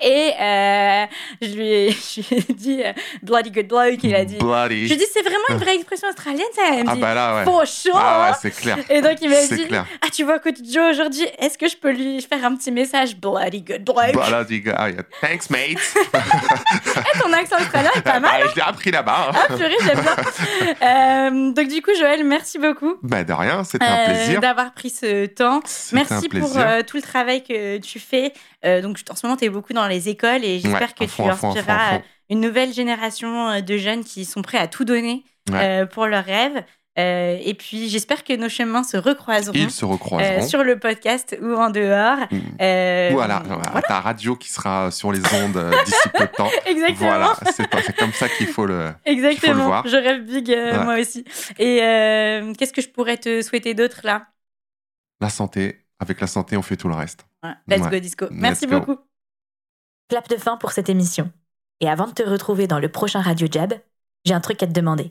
Et euh, je, lui ai, je lui ai dit euh, Bloody good bloke, il a dit. Bloody. Je lui ai dit c'est vraiment une vraie expression australienne ça Elle me Ah, bah là, ouais. for sure. Ah, ouais, c'est clair. Et donc il m'a dit clair. ah tu vois coach Joe aujourd'hui est-ce que je peux lui faire un petit message? Bloody good bloke. Bloody guy. Ah, yeah. Thanks, mate. Eh, ton accent australien est pas mal. Ah, je l'ai appris là-bas. hein. Ah purée j'aime bien. Euh, donc du coup Joël merci beaucoup. Bah, de rien, c'était un euh, plaisir. d'avoir pris ce temps. Merci pour euh, tout le travail que tu fais. Donc, en ce moment, tu es beaucoup dans les écoles et j'espère Ouais, que tu fond, fond, inspireras une nouvelle génération de jeunes qui sont prêts à tout donner Ouais. pour leurs rêves. Euh, et puis, j'espère que nos chemins se recroiseront. Ils se recroiseront. Euh, sur le podcast ou en dehors. Mm. Euh, Voilà, ta radio qui sera sur les ondes euh, d'ici peu de temps. Exactement. Voilà, c'est comme ça qu'il faut le. Exactement. voir. Je rêve big, euh, Ouais. moi aussi. Et euh, qu'est-ce que je pourrais te souhaiter d'autre là? La santé. Avec la santé, on fait tout le reste. Ouais. Let's Ouais. go disco. Let's Merci go. beaucoup. Clap de fin pour cette émission. Et avant de te retrouver dans le prochain Radio Jab, j'ai un truc à te demander.